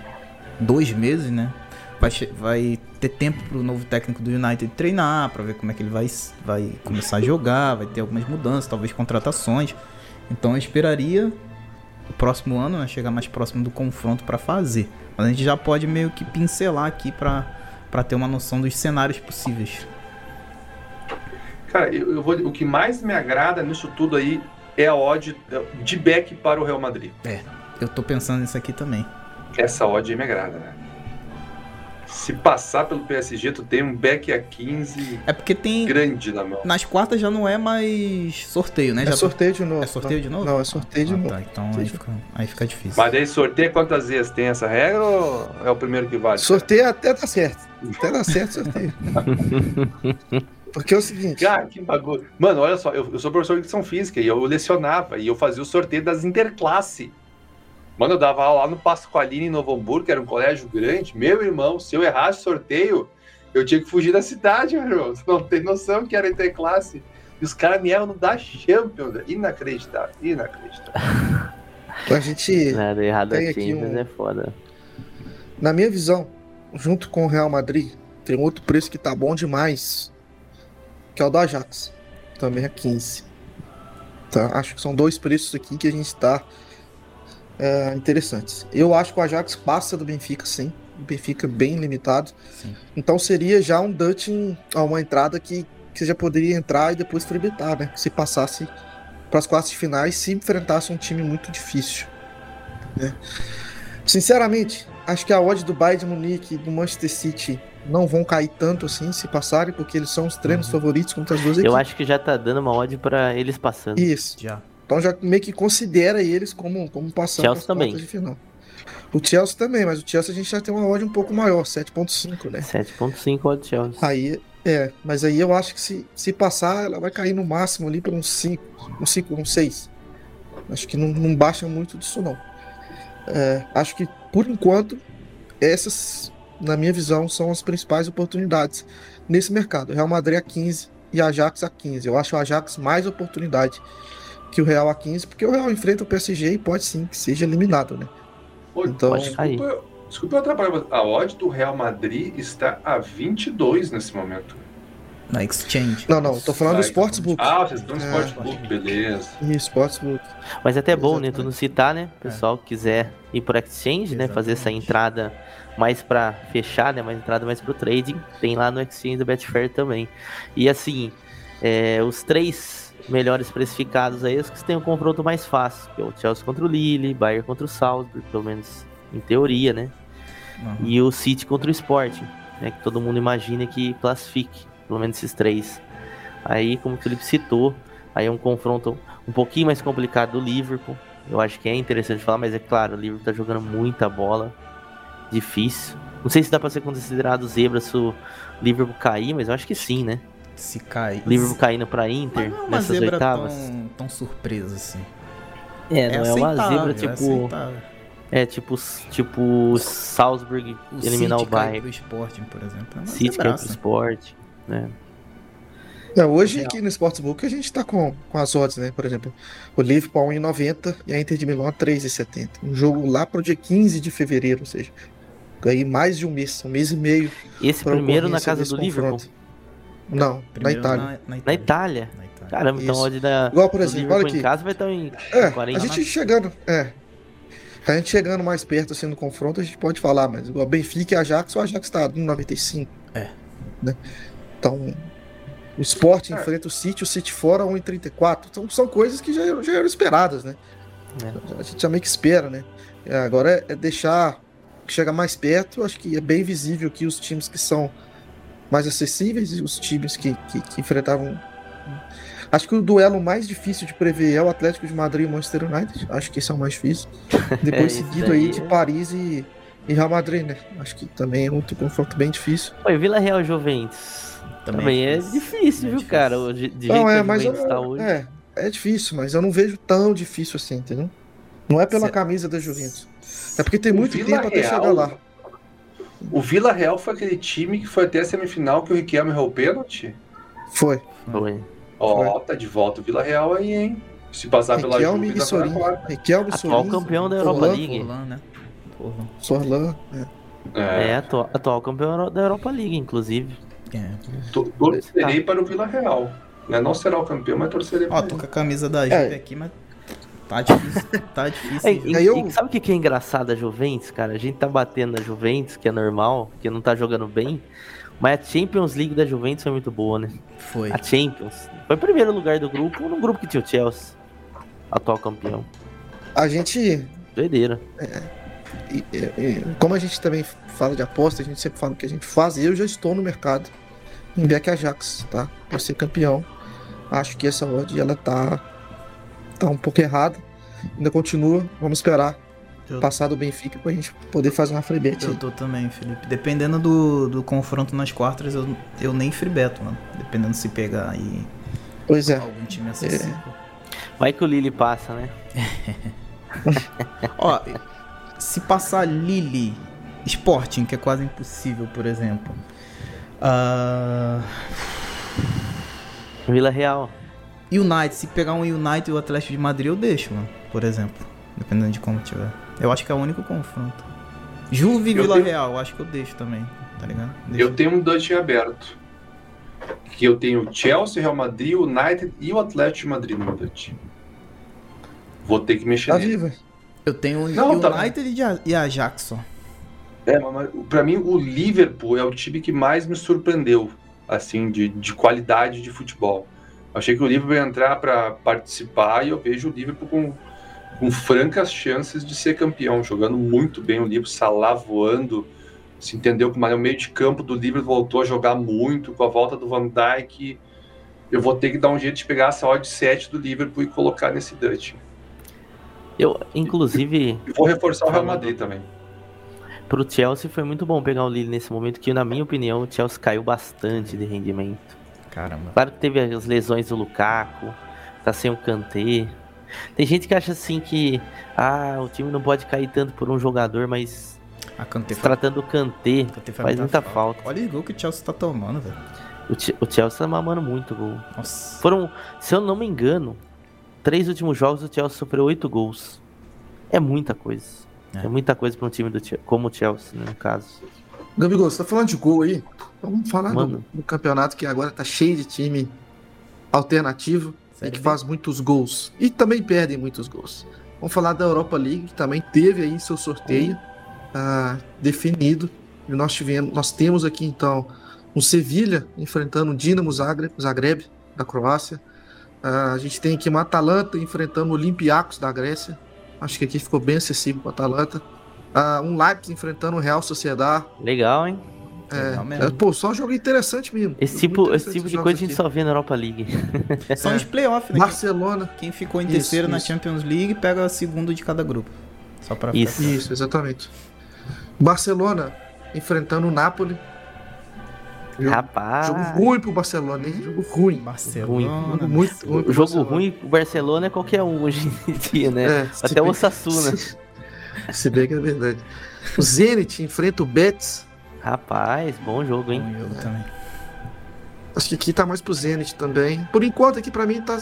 dois meses, né? Vai, vai ter tempo pro novo técnico do United treinar, para ver como é que ele vai, vai começar a jogar, vai ter algumas mudanças, talvez contratações. Então eu esperaria o próximo ano, né, chegar mais próximo do confronto para fazer. Mas a gente já pode meio que pincelar aqui para ter uma noção dos cenários possíveis. Cara, eu, eu vou, o que mais me agrada nisso tudo aí é a odd de back para o Real Madrid. É, eu tô pensando nisso aqui também. Essa odd me agrada, né? Se passar pelo PSG, tu tem um back a 15 é porque tem grande na mão. Nas quartas já não é mais sorteio, né? É já sorteio de novo. É sorteio de novo? Não, é sorteio de ah, novo. Tá, então aí fica, aí fica, difícil. Mas aí sorteio quantas vezes? Tem essa regra ou é o primeiro que vale? Sorteio até dá certo. Até dá certo sorteio. Porque é o seguinte. Cara, que bagulho. Mano, olha só, eu, eu sou professor de educação física e eu lecionava e eu fazia o sorteio das interclasse. Mano, eu dava aula lá no Pasqualini, em Novo Hamburgo, que era um colégio grande. Meu irmão, se eu errasse sorteio, eu tinha que fugir da cidade, meu irmão. Você não tem noção que era interclasse. E os caras me erram no da Champions. Inacreditável, inacreditável. A gente. Nada errado tem aqui um... é foda. Na minha visão, junto com o Real Madrid, tem outro preço que tá bom demais, que é o do Ajax. Também é 15. Tá? Acho que são dois preços aqui que a gente está é, interessantes. Eu acho que o Ajax passa do Benfica, sim. O Benfica bem limitado. Sim. Então seria já um Dutch, uma entrada que, que você já poderia entrar e depois tributar, né? Se passasse para as quartas de finais, se enfrentasse um time muito difícil. Né? Sinceramente, acho que a odd do Bayern de Munique e do Manchester City não vão cair tanto assim se passarem, porque eles são os treinos uhum. favoritos contra as duas equipes. Eu acho que já tá dando uma odd para eles passando. Isso. Já. Então já meio que considera eles como, como passando Chelsea também. de final. O Chelsea também, mas o Chelsea a gente já tem uma odd um pouco maior, 7.5, né? 7.5 odd Chelsea. Aí, é, mas aí eu acho que se, se passar, ela vai cair no máximo ali para uns 5, uns 5, uns 6. Acho que não, não baixa muito disso não. É, acho que por enquanto essas, na minha visão, são as principais oportunidades nesse mercado. Real Madrid a 15 e Ajax a 15. Eu acho o Ajax mais oportunidade que o Real a 15, porque o Real enfrenta o PSG e pode sim que seja eliminado, né? Pô, então, desculpa, desculpa eu atrapalhar, a odd do Real Madrid está a 22 nesse momento. Na Exchange. Não, não, tô falando do Sportsbook. Ah, vocês estão no é. Sportsbook, beleza. E Sportsbook. Mas é até bom, né? Tu não citar, né? O pessoal é. quiser ir por Exchange, Exatamente. né? Fazer essa entrada mais para fechar, né? Mais entrada mais pro trading. Tem lá no Exchange do Betfair também. E assim, é, os três melhores precificados aí, os que têm um confronto mais fácil, que é o Chelsea contra o Lille, Bayern contra o Salzburg, pelo menos em teoria, né? Uhum. E o City contra o Sporting, né? Que todo mundo imagina que classifique, pelo menos esses três. Aí, como o Felipe citou, aí é um confronto um pouquinho mais complicado do Liverpool. Eu acho que é interessante falar, mas é claro, o Liverpool tá jogando muita bola. Difícil. Não sei se dá pra ser considerado zebra se o Liverpool cair, mas eu acho que sim, né? Se cai. Liverpool caindo pra Inter não é uma nessas zebra oitavas. Tão, tão surpresa assim. É, não é, é uma zebra tipo. É, é tipo, tipo Salzburg o eliminar City o Bayern. Pro Sporting, por exemplo. É City cai pro Sport, né? É, hoje aqui no Sportsbook a gente tá com, com as odds, né? Por exemplo, o Liverpool 1,90 e a Inter de Milão 3,70. Um jogo lá pro dia 15 de fevereiro, ou seja, ganhei mais de um mês, um mês e meio. Esse primeiro na casa do Liverpool? Não, na Itália. Na, na, Itália. na Itália. Caramba, então onde da. Igual, por exemplo, olha aqui. em casa vai estar em é, 40 A gente mais... chegando. É. A gente chegando mais perto assim no confronto, a gente pode falar, mas igual Benfica e Ajax, o Ajax tá em 95. É. Né? Então, o Sport é. enfrenta o City, o City fora 1,34. Então são coisas que já, já eram esperadas, né? É. A gente já meio que espera, né? É, agora é, é deixar que chega mais perto, acho que é bem visível que os times que são mais acessíveis e os times que, que, que, enfrentavam. Acho que o duelo mais difícil de prever é o Atlético de Madrid e o Manchester United. Acho que esse é o mais difícil. Depois é seguido aí, de Paris e, e Real Madrid, né? Acho que também é outro confronto bem difícil. Oi, Vila Real Juventus. Também, também é, difícil, é difícil, viu, cara? De, de não, é, mas eu, tá hoje. É, é difícil, mas eu não vejo tão difícil assim, entendeu? Não é pela certo. camisa da Juventus. É porque tem muito tempo Real... até chegar lá. O Vila Real foi aquele time que foi até a semifinal que o Riquelme errou o pênalti? Foi. Foi. Ó, oh, tá de volta o Vila Real aí, hein? Se passar Riquelme pela Juve, tá Riquelme Atual campeão da Europa League. né? porra. Sorlan, é. É, é atual, atual, campeão da Europa League, inclusive. É. Torcerei tá. para o Vila Real. Né? Não será o campeão, mas torcerei para Ó, tô com a camisa da Juve é. aqui, mas tá difícil. tá difícil. É, e, eu... e sabe o que é engraçado da Juventus, cara? A gente tá batendo na Juventus, que é normal, que não tá jogando bem. Mas a Champions League da Juventus foi muito boa, né? Foi. A Champions. Foi o primeiro lugar do grupo, no grupo que tinha o Chelsea, atual campeão. A gente. Doideira. É, e, e, como a gente também fala de aposta, a gente sempre fala o que a gente faz. Eu já estou no mercado em Beck Ajax, tá? Para ser campeão. Acho que essa odd ela tá, tá um pouco errada. Ainda continua. Vamos esperar eu... passar do Benfica pra gente poder fazer uma freebet. Eu tô também, Felipe. Dependendo do, do confronto nas quartas, eu, eu nem freebeto, mano. Dependendo se pegar aí. Pois é. Algum time acessível. É. Vai que o Lili passa, né? Ó, se passar Lili Sporting, que é quase impossível, por exemplo. Uh... Vila Real. United, se pegar um United e o Atlético de Madrid, eu deixo, mano, por exemplo. Dependendo de como tiver. Eu acho que é o único confronto. Juve e Vila tenho... Real, eu acho que eu deixo também, tá ligado? Deixo. Eu tenho um Dutch aberto. Que eu tenho Chelsea, Real Madrid, United e o Atlético de Madrid no meu Dutch. Vou ter que mexer tá nele. Eu tenho o Não, tá United tá... e Ajax só. É, mas pra mim o Liverpool é o time que mais me surpreendeu, assim, de, de qualidade de futebol. Achei que o Liverpool ia entrar para participar e eu vejo o Liverpool com, com francas chances de ser campeão, jogando muito bem o Liverpool, Salah voando, se entendeu que o meio de campo do Liverpool voltou a jogar muito, com a volta do Van Dijk, eu vou ter que dar um jeito de pegar essa odd 7 do Liverpool e colocar nesse Dutch. Eu, inclusive. E vou reforçar o Real Madrid também. Pro Chelsea foi muito bom pegar o Lille nesse momento, que na minha opinião o Chelsea caiu bastante de rendimento. Caramba. Claro que teve as lesões do Lukaku, tá sem o Kanté. Tem gente que acha assim que ah, o time não pode cair tanto por um jogador, mas a Kanté tratando do Kanté, faz muita falta. falta. Olha o gol que o Chelsea tá tomando, velho. O, Chelsea tá mamando muito gol. Nossa. Foram, se eu não me engano, três últimos jogos o Chelsea sofreu oito gols. É muita coisa. É, é muita coisa para um time do, como o Chelsea, né, no caso. Gabigol, você tá falando de gol aí? Vamos falar do, do, campeonato que agora tá cheio de time alternativo Sério? e que faz muitos gols. E também perdem muitos gols. Vamos falar da Europa League, que também teve aí seu sorteio uh, definido. E nós, tivemos, nós temos aqui então um Sevilha enfrentando o Dinamo Zagreb, Zagreb da Croácia. Uh, a gente tem aqui uma Atalanta enfrentando o Olympiacos da Grécia. Acho que aqui ficou bem acessível para Atalanta. Uh, um Leipzig enfrentando o Real Sociedade. Legal, hein? É, é, pô, só um jogo interessante mesmo. Esse tipo, esse tipo de coisa a gente só vê na Europa League. São é. os playoffs, né? Barcelona. Quem ficou em terceiro isso, na isso. Champions League pega segundo de cada grupo. Só pra Isso, isso exatamente. Barcelona enfrentando o Napoli. Rapaz. Jogo ruim pro Barcelona, hein? Jogo ruim. Barcelona. Ruim. Jogo muito ruim. O jogo Barcelona. ruim pro Barcelona é qualquer um hoje em dia, né? É, Até o Osasuna. Se, se bem que é verdade. O Zenit enfrenta o Betis. Rapaz, bom jogo, hein? Bom jogo é. também. Acho que aqui tá mais pro Zenit também. Por enquanto, aqui para mim tá,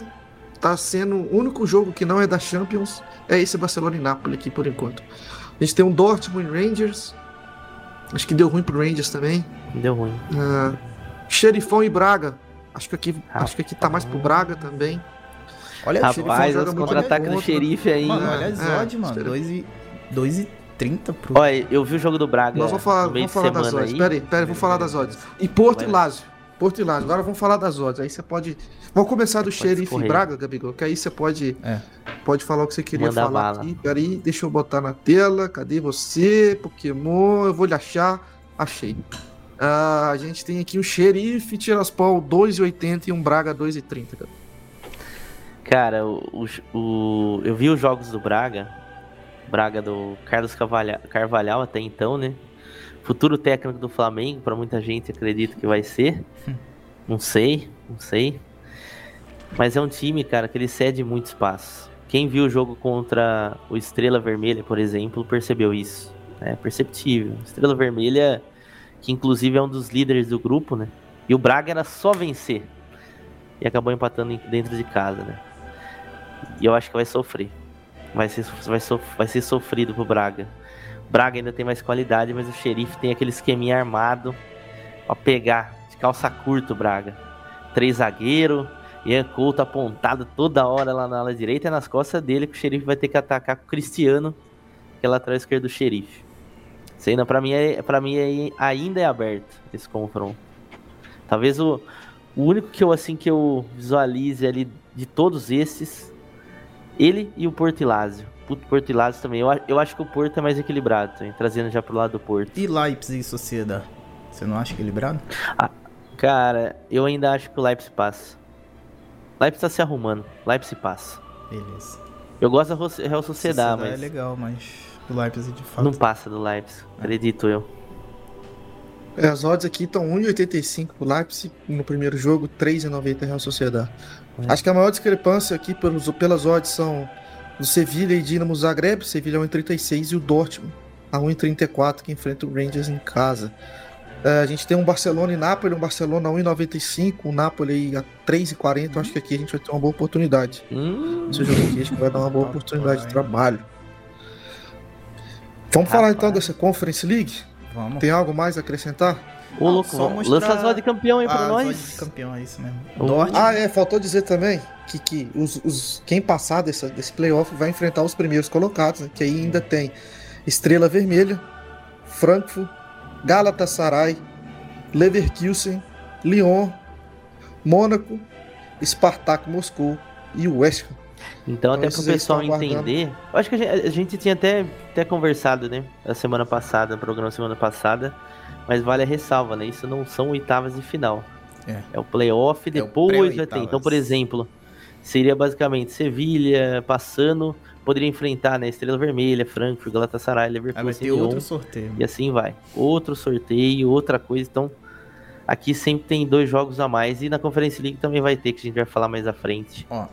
tá sendo o único jogo que não é da Champions. É esse Barcelona e Napoli aqui por enquanto. A gente tem um Dortmund Rangers. Acho que deu ruim pro Rangers também. Deu ruim. Uh, Xerifão e Braga. Acho que aqui, acho que aqui tá mais pro Braga também. Olha, Rapaz, os contra-ataques do xerife aí. Mano, olha as é, odds, mano. 2 e, 2 e 30 pro. Olha, eu vi o jogo do Braga. Nós vamos falar, vamos falar das odds. Pera aí, pera aí, vamos falar das odds. E Porto e Lazio. Porto e Lazio. Agora vamos falar das odds. Aí você pode. Vamos começar do xerife Braga, Gabigol, que aí você pode. É. Pode falar o que você queria Manda falar bala. aqui. Peraí, deixa eu botar na tela. Cadê você? Pokémon, eu vou lhe achar. Achei. Uh, a gente tem aqui um xerife Tiraspol 2,80 e um Braga 2,30. Cara, cara o, o, eu vi os jogos do Braga. Braga do Carlos Carvalhal, Carvalhal até então, né? Futuro técnico do Flamengo, para muita gente acredita que vai ser. Não sei, não sei. Mas é um time, cara, que ele cede muito espaço. Quem viu o jogo contra o Estrela Vermelha, por exemplo, percebeu isso. É perceptível. Estrela Vermelha que inclusive é um dos líderes do grupo, né? E o Braga era só vencer. E acabou empatando dentro de casa, né? E eu acho que vai sofrer. Vai ser, vai, so, vai ser sofrido pro Braga. Braga ainda tem mais qualidade, mas o xerife tem aquele esqueminha armado pra pegar de calça curta, Braga. Três zagueiro, Ian Couto apontado toda hora lá na ala direita e nas costas dele que o xerife vai ter que atacar com o Cristiano, que é lateral esquerdo do xerife. Isso ainda pra mim, é, pra mim é, ainda é aberto esse confronto. Talvez o, o único que eu assim que eu visualize ali de todos esses, ele e o Portilásio. Puto Portilásio também. Eu, eu acho que o Porto é mais equilibrado, também, trazendo já pro lado do Porto. E Leipzig e Sociedade? Você não acha equilibrado? Ah, cara, eu ainda acho que o Leipzig passa. Leipzig tá se arrumando. Leipzig passa. Beleza. Eu gosto da Real Sociedade, mas. é legal, mas o Leipzig de fato. Não passa do Leipzig, acredito eu. É, as odds aqui estão 1,85 pro Leipzig no primeiro jogo, 3,90 Real Sociedade. É. Acho que a maior discrepância aqui pelos, pelas odds são do Sevilha e Dinamo Zagreb, Sevilha 1,36 e o Dortmund a 1,34 que enfrenta o Rangers em casa. Uh, a gente tem um Barcelona e Nápoles, um Barcelona a 1,95, um Napoli a 3,40. Acho que aqui a gente vai ter uma boa oportunidade. Hum. Esse jogo aqui acho que vai dar uma boa oportunidade de trabalho. Vamos Rapaz. falar então dessa Conference League? Vamos. Tem algo mais a acrescentar? Ô, louco, só mostrar... lança as de campeão aí pra nós. de campeão, é isso mesmo. Ah, é, faltou dizer também que, que os, os, quem passar dessa, desse playoff vai enfrentar os primeiros colocados, né, que aí ainda tem Estrela Vermelha, Frankfurt, Galatasaray, Leverkusen, Lyon, Mônaco, Spartak Moscou e o West Ham. Então, até para o pessoal entender, eu acho que a gente, a gente, tinha até, até conversado, né, a semana passada, no programa semana passada, mas vale a ressalva, né? Isso não são oitavas de final. É, é o playoff, depois é vai ter. Então, por exemplo, seria basicamente Sevilha passando, poderia enfrentar, né, Estrela Vermelha, Frankfurt, Galatasaray, Liverpool, vai ter outro sorteio. E assim vai. Outro sorteio, outra coisa. Então, aqui sempre tem dois jogos a mais e na Conference League também vai ter, que a gente vai falar mais à frente. Ó,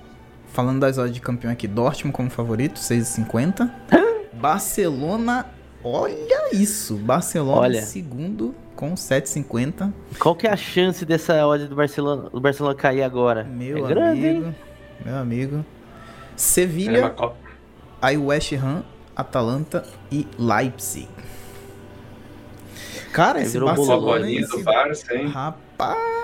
falando das odds de campeão aqui, Dortmund como favorito, 6,50. Barcelona, olha isso, Barcelona olha. segundo com 7,50. Qual que é a chance dessa odd do Barcelona, do Barcelona cair agora? Meu é amigo, grande, meu amigo. Sevilha, é aí West Ham, Atalanta e Leipzig. Cara, esse Barcelona... Esse... do Barça, hein? Rapaz...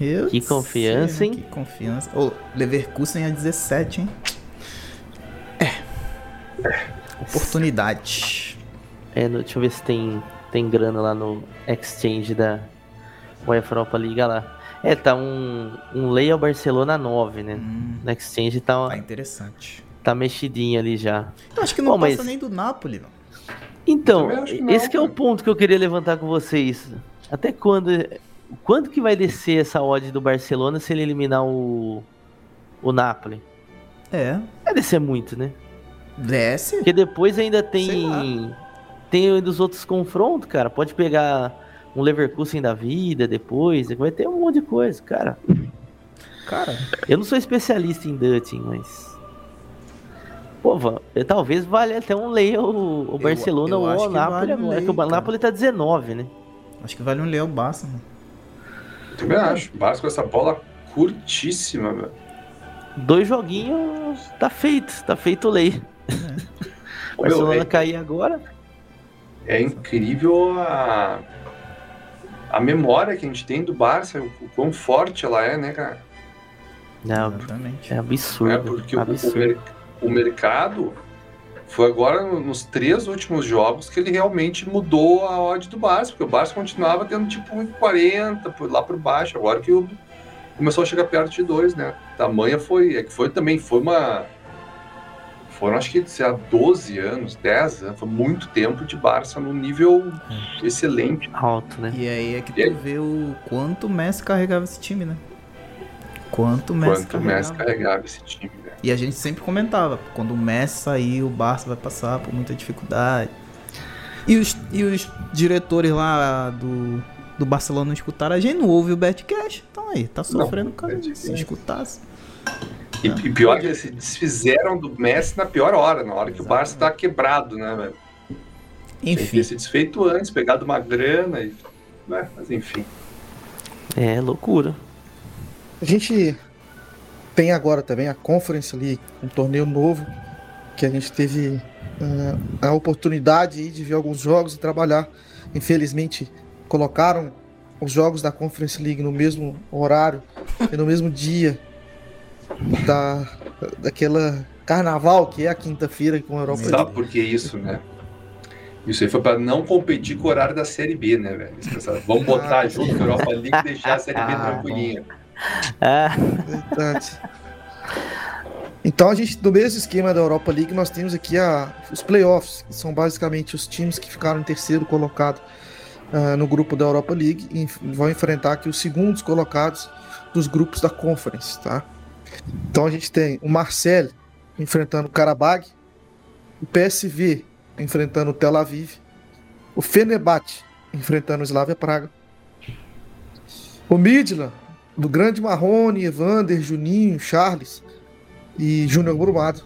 Eu que confiança, sei, hein? Que confiança. Ô, oh, Leverkusen a 17, hein? É. Oportunidade. É, deixa eu ver se tem, tem grana lá no exchange da UEFA Europa Liga lá. É, tá um, um Lei ao Barcelona 9, né? Hum, no exchange tá... Tá interessante. Tá mexidinho ali já. Eu acho que não Bom, passa mas... nem do Napoli, não. Então, que não, esse que é o ponto que eu queria levantar com vocês. Até quando Quanto que vai descer essa odd do Barcelona se ele eliminar o, o Napoli? É. Vai descer muito, né? Desce. Porque depois ainda tem. Tem dos outros confrontos, cara. Pode pegar um Leverkusen da vida depois. Vai ter um monte de coisa, cara. Cara. Eu não sou especialista em Dutting, mas. Pô, talvez valha até um lei o, o Barcelona ou o Napoli vale agora. que o Napoli tá 19, né? Acho que vale um lei o Barça, mano. Também acho. Barça com essa bola curtíssima, velho. Dois joguinhos, tá feito, tá feito lei. É. O Barcelona é, cair agora. É incrível a, a memória que a gente tem do Barça, o quão forte ela é, né, cara? Não, Exatamente. É absurdo. É porque absurdo. O, o, mercado foi agora nos três últimos jogos que ele realmente mudou a odd do Barça, porque o Barça continuava tendo tipo 40 lá por baixo, agora que o, começou a chegar perto de dois, né? Tamanha foi, é que foi também, foi uma foram acho que sei lá, 12 anos, 10 anos, foi muito tempo de Barça no nível é. excelente. Alto, né? E aí é que tu aí... vê o quanto o Messi carregava esse time, né? Quanto o Messi, quanto carregava. Messi carregava esse time. E a gente sempre comentava, quando o Messi sair, o Barça vai passar por muita dificuldade. E os, e os diretores lá do, do Barcelona não escutaram, a gente não ouve o Betcash. Então aí, tá sofrendo não, cara, se escutasse. E, e, pior que eles se desfizeram do Messi na pior hora, na hora que Exato. o Barça tá quebrado, né, velho? Enfim. Tem se desfeito antes, pegado uma grana e. Né? Mas enfim. É loucura. A gente tem agora também a Conference League, um torneio novo que a gente teve uh, a oportunidade de ver alguns jogos e trabalhar. Infelizmente, colocaram os jogos da Conference League no mesmo horário e no mesmo dia da, daquela carnaval que é a quinta-feira com a Europa League. Sabe por que isso, né? Isso aí foi para não competir com o horário da Série B, né, velho? Pensaram, vamos botar ah, junto com a Europa League e deixar a Série B ah, tranquilinha. Ah. Verdade. Então a gente, no mesmo esquema da Europa League, nós temos aqui a, os playoffs, que são basicamente os times que ficaram em terceiro colocado uh, no grupo da Europa League e vão enfrentar aqui os segundos colocados dos grupos da Conference, tá? Então a gente tem o Marseille enfrentando o Karabag, o PSV enfrentando o Tel Aviv, o Fenerbahçe enfrentando o Slavia Praga, o Midland do grande Marrone, Evander, Juninho, Charles e Júnior Brumado.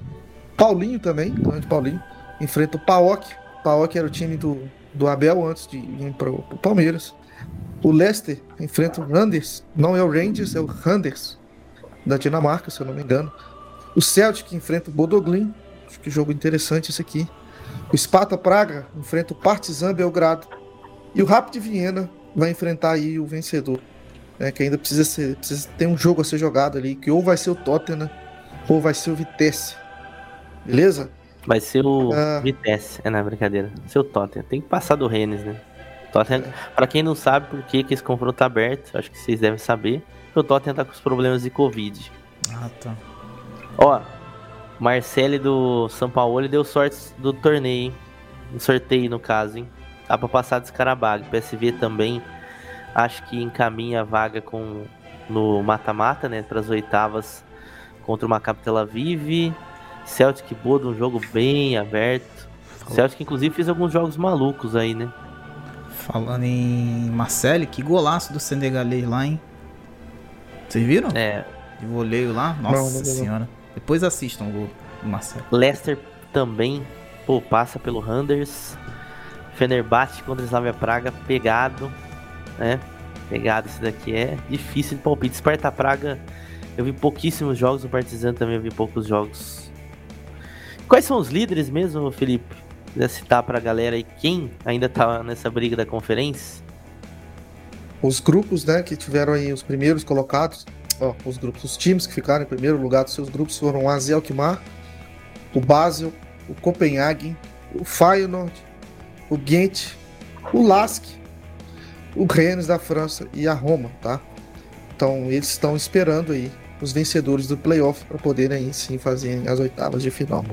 Paulinho também, grande Paulinho, enfrenta o Paok. Paok era o time do, do Abel antes de ir para o Palmeiras. O Leicester enfrenta o Randers, não é o Rangers, é o Randers, da Dinamarca, se eu não me engano. O Celtic enfrenta o Bodoglin, acho que jogo interessante esse aqui. O Sparta Praga enfrenta o Partizan Belgrado. E o Rapid Viena vai enfrentar aí o vencedor, né, que ainda precisa, ser, precisa ter um jogo a ser jogado ali, que ou vai ser o Tottenham ou vai ser o Vitesse. Beleza? Vai ser o ah. Vitesse, é na brincadeira. Seu Tottenham. Tem que passar do Rennes, né? Tottenham, é. Pra quem não sabe por que, que esse confronto tá aberto, acho que vocês devem saber. O Tottenham tá com os problemas de Covid. Ah, tá. Ó, Marcele do São Paulo deu sorte do torneio, hein? sorteio no caso, hein? Dá pra passar desse Carabag. PSV também acho que encaminha a vaga com no mata-mata, né? Para as oitavas contra o Maccabi Tel Aviv. Celtic Bodo, um jogo bem aberto. Celtic, inclusive, fez alguns jogos malucos aí, né? Falando em Marcele, que golaço do Senegalês lá, hein? Vocês viram? É. De voleio lá? Nossa não, não, senhora. Depois assistam o gol do Marcelo. Leicester também, pô, passa pelo Randers. Fenerbahçe contra Slavia Praga, pegado, né? Pegado esse daqui é difícil de palpite. Sparta Praga, eu vi pouquíssimos jogos, o Partizan também eu vi poucos jogos. Quais são os líderes mesmo, Felipe? Quiser citar pra galera aí quem ainda tá nessa briga da conferência? Os grupos, né, que tiveram aí os primeiros colocados, ó, os grupos, os times que ficaram em primeiro lugar dos seus grupos foram o AZ Alkmaar, o Basel, o Copenhagen, o Feyenoord, o Ghent, o Lask, o Rennes da França e a Roma, tá? Então eles estão esperando aí os vencedores do playoff para poderem sim fazer as oitavas de final.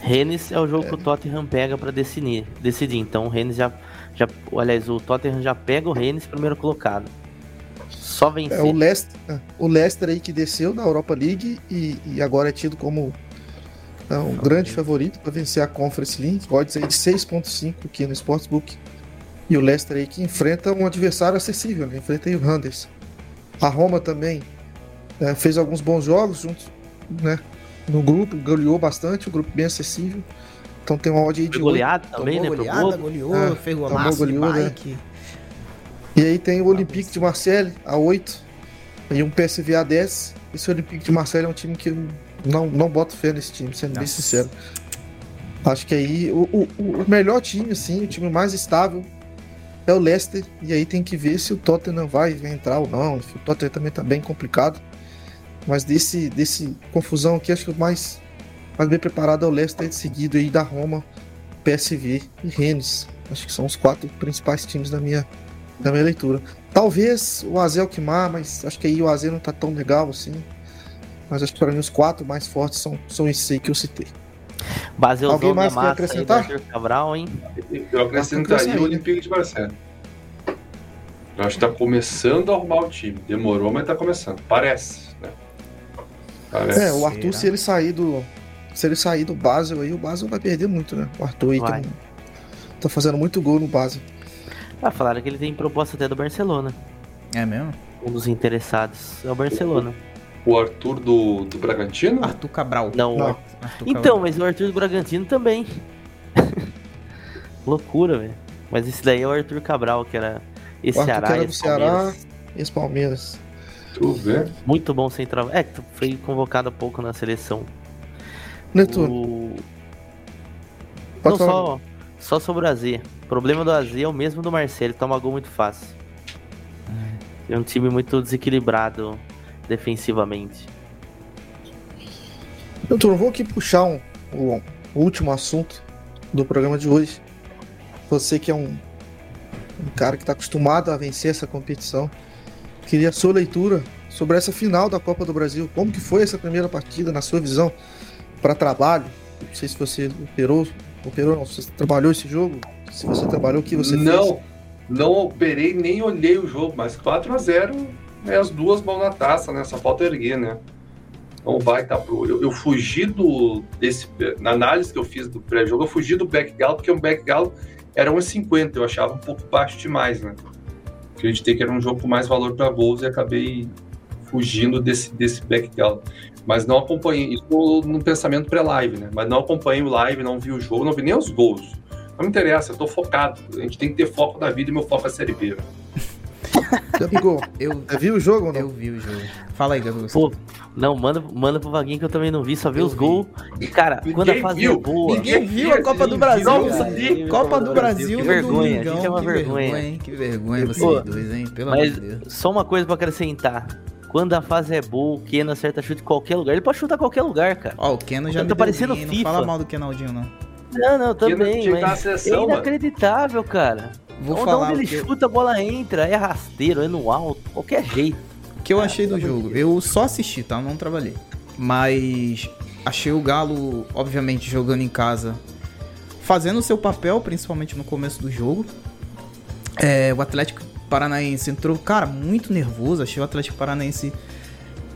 Rennes é o jogo é. que o Tottenham pega para decidir, decidir. Então o Rennes já, já, aliás, o Tottenham já pega o Rennes primeiro colocado. Só vencer. É, o, Leicester, é, o Leicester aí que desceu da Europa League e, e agora é tido como é, um grande favorito para vencer a Conference League. Odds aí de 6.5 aqui no Sportsbook. E o Leicester aí que enfrenta um adversário acessível, né? enfrenta o Randers. A Roma também é, fez alguns bons jogos juntos, né? No grupo, goleou bastante, o grupo bem acessível. Então tem uma odd aí de. Goleado também, né? Goleada, goleou, é, fez golaço goleou, de bike. Né? E aí tem o Olympique de Marseille a 8 e um PSV a 10. Esse Olympique de Marseille é um time que eu não, não boto fé nesse time, sendo Nossa. bem sincero. Acho que aí o, o, o, melhor time, assim, o time mais estável é o Leicester. E aí tem que ver se o Tottenham vai entrar ou não. O Tottenham também tá bem complicado. Mas desse, desse confusão aqui, acho que o mais, mais bem preparado é o Leicester, seguido aí da Roma, PSV e Rennes. Acho que são os quatro principais times da minha, da minha leitura. Talvez o Azel Kimar, mas acho que aí o Azel não tá tão legal assim. Mas acho que para mim os quatro mais fortes são, são esses aí que eu citei. Baseuzão Alguém mais quer acrescentar? Cabral, hein? Eu acrescentaria o Olympique de Marcelo. Eu acho que tá começando a arrumar o time. Demorou, mas tá começando. Parece, né? Parece. É, o Arthur, se ele sair do. Se ele sair do Basel aí, o Basel vai perder muito, né? O Arthur aí tá, tá fazendo muito gol no Basel. Ah, falaram que ele tem proposta até do Barcelona. É mesmo? Um dos interessados é o Barcelona. O Arthur do, do Bragantino? Arthur Cabral. Não, Não. Arthur então, Cabral. mas o Arthur do Bragantino também. Loucura, velho. Mas esse daí é o Arthur Cabral, que era esse o Ceará. Que era do Ceará e esse Palmeiras. Tu vê? Muito bom central. É, foi convocado há pouco na seleção. Netuno. O... Não, só, só sobre o AZ. O problema do AZ é o mesmo do Marcelo, toma gol muito fácil. É um time muito desequilibrado defensivamente. Eu tô, vou aqui puxar um, um, o último assunto do programa de hoje. Você que é um, um cara que está acostumado a vencer essa competição, queria a sua leitura sobre essa final da Copa do Brasil. Como que foi essa primeira partida, na sua visão, para trabalho? Não sei se você operou, operou não, você trabalhou esse jogo, se você trabalhou, o que você não, fez? Não, operei nem olhei o jogo, mas 4 a 0 é as duas mãos na taça, né? Só falta erguer, né? Não vai tá pro. Eu, eu, fugi do. Desse, na análise que eu fiz do pré-jogo, eu fugi do back galo, porque o back galo era 1,50. Eu achava um pouco baixo demais, né? Acreditei que era um jogo com mais valor para gols e acabei fugindo desse, desse back galo. Mas não acompanhei, isso no pensamento pré-live, né? Mas não acompanhei o live, não vi o jogo, não vi nem os gols. Não me interessa, eu tô focado. A gente tem que ter foco da vida e meu foco é a Série B. Né? Gabigol, eu vi o jogo ou não? Eu vi o jogo. Fala aí, Gabigol. Pô, não, manda, manda pro Vaguinho que eu também não vi, só vi eu os gols. E, cara, Ninguém quando a fase viu. é boa. Ninguém viu a Copa do Brasil. Não, Copa do Brasil. Que vergonha, a gente é uma que vergonha. vergonha hein? Que vergonha vocês dois, hein? Pelo amor de Deus. Só uma coisa pra acrescentar. Quando a fase é boa, o Keno acerta chute em qualquer lugar. Ele pode chutar qualquer lugar, cara. Ó, o Keno já tá parecendo FIFA. Não fala mal do Kenaldinho, não. Não, não, também, mas seleção, é inacreditável, mano. cara. Vou onde, falar onde ele chuta, a bola entra, é rasteiro, é no alto, qualquer jeito. O que eu achei do jogo? Eu só assisti, tá? Eu não trabalhei. Mas achei o Galo, obviamente, jogando em casa, fazendo o seu papel, principalmente no começo do jogo. É, o Atlético Paranaense entrou, cara, muito nervoso. Achei o Atlético Paranaense.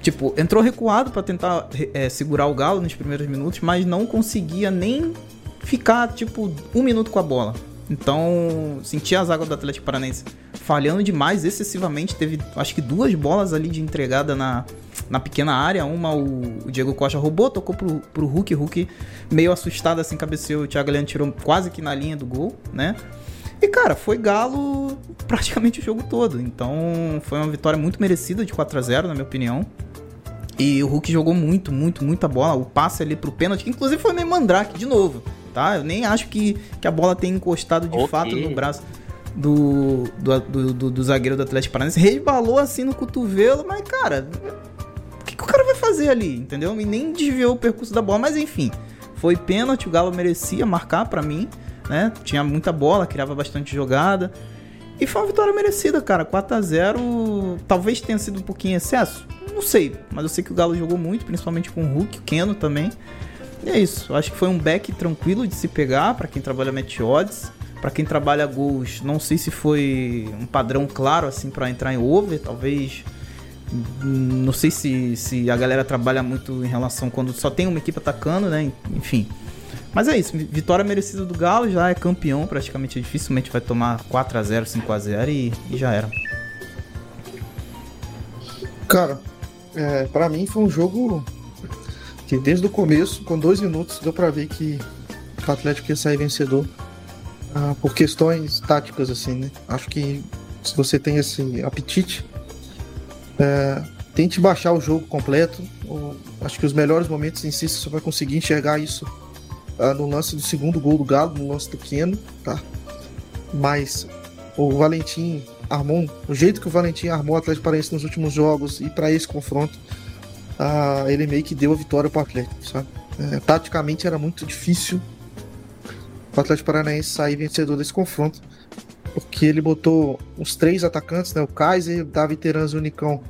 Tipo, entrou recuado para tentar é, segurar o Galo nos primeiros minutos, mas não conseguia nem ficar, tipo, um minuto com a bola. Então, senti as águas do Atlético Paranaense falhando demais, excessivamente. Teve, acho que duas bolas ali de entregada na, na pequena área. Uma o, o Diego Costa roubou, tocou pro, pro Hulk. Hulk meio assustado, assim, cabeceou. O Thiago Leandro tirou quase que na linha do gol, né? E, cara, foi Galo praticamente o jogo todo. Então, foi uma vitória muito merecida de 4 a 0 na minha opinião. E o Hulk jogou muito, muito, muita bola. O passe ali pro pênalti, que inclusive foi meio mandrake de novo tá? Eu nem acho que, que a bola tenha encostado de okay. fato no braço do, do, do, do, do zagueiro do Atlético Paranaense. Resbalou assim no cotovelo, mas, cara, o que, que o cara vai fazer ali, entendeu? E nem desviou o percurso da bola, mas enfim. Foi pênalti, o Galo merecia marcar para mim, né? Tinha muita bola, criava bastante jogada. E foi uma vitória merecida, cara. 4 a 0 talvez tenha sido um pouquinho excesso. Não sei, mas eu sei que o Galo jogou muito, principalmente com o Hulk, o Keno também. E é isso. Acho que foi um back tranquilo de se pegar para quem trabalha match odds. Para quem trabalha gols, não sei se foi um padrão claro assim para entrar em over, talvez não sei se, se a galera trabalha muito em relação quando só tem uma equipe atacando, né? Enfim. Mas é isso, vitória merecida do Galo, já é campeão, praticamente dificilmente vai tomar 4 a 0 5 a 0 e, e já era. Cara, é, para mim foi um jogo que desde o começo, com dois minutos, deu para ver que o Atlético ia sair vencedor ah, por questões táticas, assim, né? Acho que se você tem esse apetite, é, tente baixar o jogo completo. Ou, acho que os melhores momentos em si você vai conseguir enxergar isso ah, no lance do segundo gol do Galo, no lance do Keno, tá? Mas o Valentim armou, o jeito que o Valentim armou o Atlético Paranaense nos últimos jogos e para esse confronto, ah, ele meio que deu a vitória para o Atlético, sabe? É, taticamente era muito difícil o Atlético Paranaense sair vencedor desse confronto, porque ele botou os três atacantes, né, o Kaiser, o Davi Teranz e o Nicão,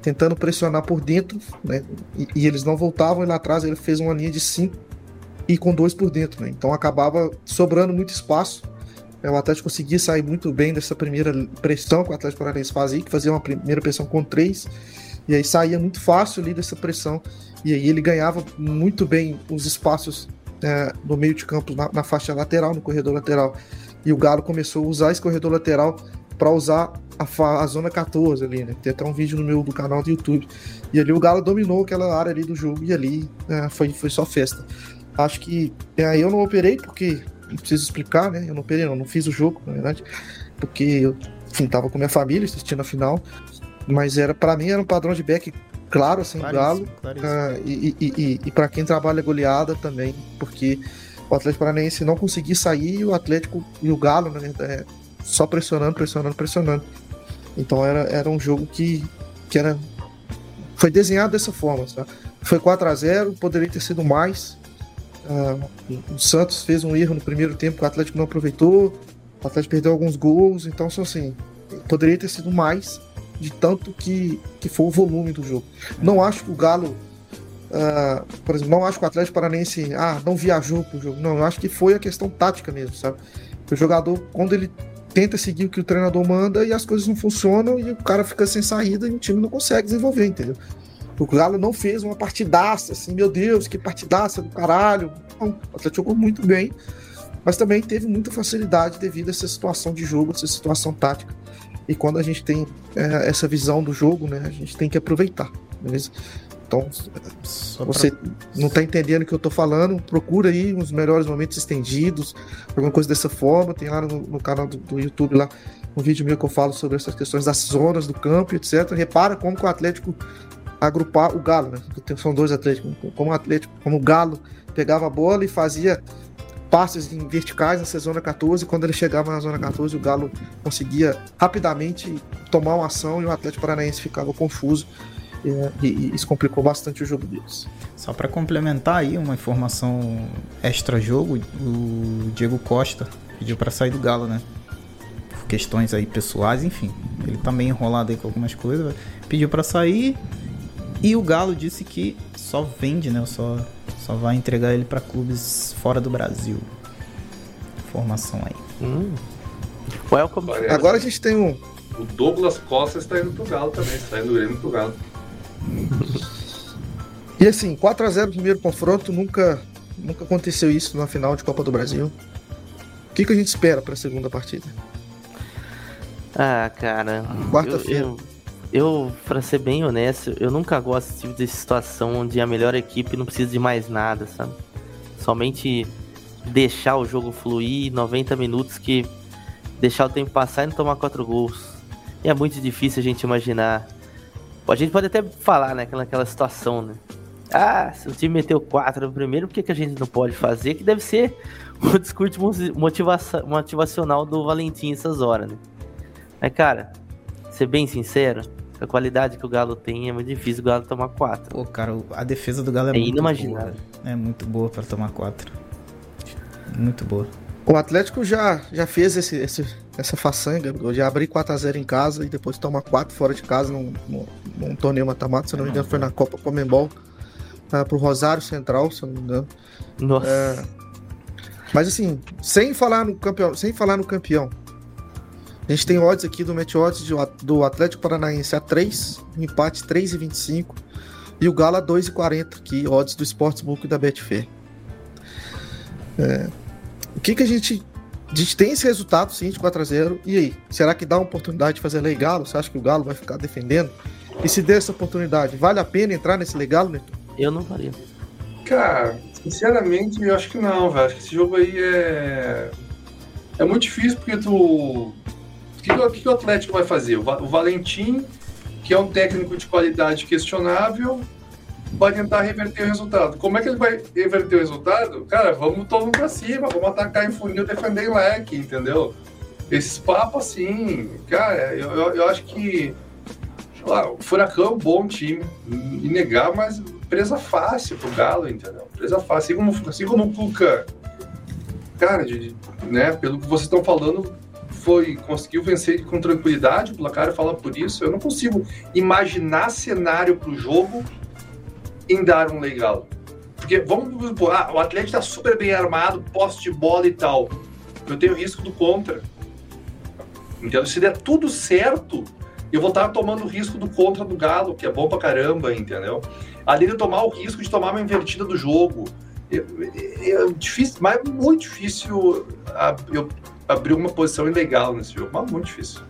tentando pressionar por dentro, né, e, e, eles não voltavam, e lá atrás ele fez uma linha de cinco e com dois por dentro, né, então acabava sobrando muito espaço. É, o Atlético conseguia sair muito bem dessa primeira pressão que o Atlético Paranaense fazia, que fazia uma primeira pressão com três e aí saía muito fácil ali dessa pressão. E aí ele ganhava muito bem os espaços é, no meio de campo, na, na, faixa lateral, no corredor lateral. E o Galo começou a usar esse corredor lateral para usar a, a, zona 14 ali, né? Tem até um vídeo no meu do canal do YouTube. E ali o Galo dominou aquela área ali do jogo e ali é, foi, foi só festa. Acho que aí é, eu não operei porque não preciso explicar, né? Eu não operei, não, não fiz o jogo, na verdade, porque eu enfim, tava com minha família assistindo a final. Mas era para mim era um padrão de back claro, assim, claríssimo, Galo. Uh, e e, e, e para quem trabalha goleada também, porque o Atlético Paranaense não conseguir sair e o Atlético e o Galo, né, é, só pressionando, pressionando, pressionando. Então era, era um jogo que, que era foi desenhado dessa forma. Sabe? Foi 4 a 0 poderia ter sido mais. Uh, o Santos fez um erro no primeiro tempo que o Atlético não aproveitou. O Atlético perdeu alguns gols. Então, assim, poderia ter sido mais de tanto que, que foi o volume do jogo. Não acho que o Galo. Uh, por exemplo, não acho que o Atlético Paranense ah, não viajou pro jogo. Não, eu acho que foi a questão tática mesmo, sabe? O jogador, quando ele tenta seguir o que o treinador manda e as coisas não funcionam e o cara fica sem saída e o time não consegue desenvolver, entendeu? O Galo não fez uma partidaça, assim, meu Deus, que partidaça do caralho. Não, o Atlético jogou muito bem, mas também teve muita facilidade devido a essa situação de jogo, essa situação tática. E quando a gente tem é, essa visão do jogo, né, a gente tem que aproveitar, beleza? Então, Só você pra... não está entendendo o que eu estou falando, procura aí os melhores momentos estendidos, alguma coisa dessa forma. Tem lá no, no canal do, do, YouTube lá um vídeo meu que eu falo sobre essas questões das zonas do campo, etc. Repara como que o Atlético agrupar o Galo, né? São dois Atléticos, como o Atlético, como o Galo pegava a bola e fazia passes em verticais nessa zona 14. Quando ele chegava na zona 14, o Galo conseguia rapidamente tomar uma ação e o Atlético Paranaense ficava confuso é, e, e, isso complicou bastante o jogo deles. Só para complementar aí uma informação extra jogo, o Diego Costa pediu para sair do Galo, né? Por questões aí pessoais, enfim. Ele tá meio enrolado aí com algumas coisas, pediu para sair e o Galo disse que só vende, né? Só só vai entregar ele para clubes fora do Brasil. Informação aí. Hum. Welcome. Agora a gente tem um o Douglas Costa está indo pro Galo também, está indo ele pro Galo. E assim, 4 a 0 no primeiro confronto, nunca, nunca aconteceu isso na final de Copa do Brasil. O que, que a gente espera para a segunda partida? Ah, cara. Quarta-feira. Eu, eu, eu, pra ser bem honesto, eu nunca gosto desse tipo de situação onde a melhor equipe não precisa de mais nada, sabe? Somente deixar o jogo fluir 90 minutos que deixar o tempo passar e não tomar quatro gols. E é muito difícil a gente imaginar a gente pode até falar, né, naquela situação, né? Ah, se o time meteu 4 no primeiro, por que, que a gente não pode fazer? Que deve ser o discurso motivação, motivacional do Valentim essas horas, né? Mas, cara, ser bem sincero, a qualidade que o Galo tem é muito difícil o Galo tomar 4. Pô, cara, a defesa do Galo é, é muito boa. É muito boa para tomar 4. Muito boa. O Atlético já, já fez esse, esse, essa façanha, de abrir 4x0 em casa e depois tomar 4 fora de casa num, num, num torneio mata-mata, se não me engano, foi na Copa Comembol, uh, pro Rosário Central, se não me engano. Nossa. Uh, mas assim, sem falar no campeão, sem falar no campeão. A gente tem odds aqui do Match Odds do Atlético Paranaense a 3, empate 3,25 e o Galo a 2,40 aqui, odds do Sportsbook da Betfair. É, o que que a gente a gente tem esse resultado, sim, de 4x0. E aí? Será que dá uma oportunidade de fazer legal? Você acha que o Galo vai ficar defendendo? E se der essa oportunidade, vale a pena entrar nesse legal, Neto? Eu não faria. Cara, sinceramente, eu acho que não, velho. Acho que esse jogo aí é. É muito difícil porque tu. Que, o que o Atlético vai fazer? O Valentim, que é um técnico de qualidade questionável, vai tentar reverter o resultado. Como é que ele vai reverter o resultado? Cara, vamos todo mundo pra cima, vamos atacar em funil, defender em leque, entendeu? Esses papos assim, cara, eu, eu, eu acho que lá, o Furacão é um bom time, inegável, mas presa fácil pro Galo, entendeu? Presa fácil. Assim como, assim como o Cuca, cara, de, né, pelo que vocês estão falando, foi conseguiu vencer com tranquilidade, o placar fala por isso. Eu não consigo imaginar cenário pro jogo em dar um legal. Porque vamos supor, ah, o atleta está super bem armado, posse de bola e tal. Eu tenho risco do contra. Então, se der tudo certo, eu vou estar tomando o risco do contra do Galo, que é bom pra caramba, entendeu? Além de tomar o risco de tomar uma invertida do jogo. É, é difícil, mas é muito difícil eu abrir uma posição ilegal nesse jogo, mas muito difícil.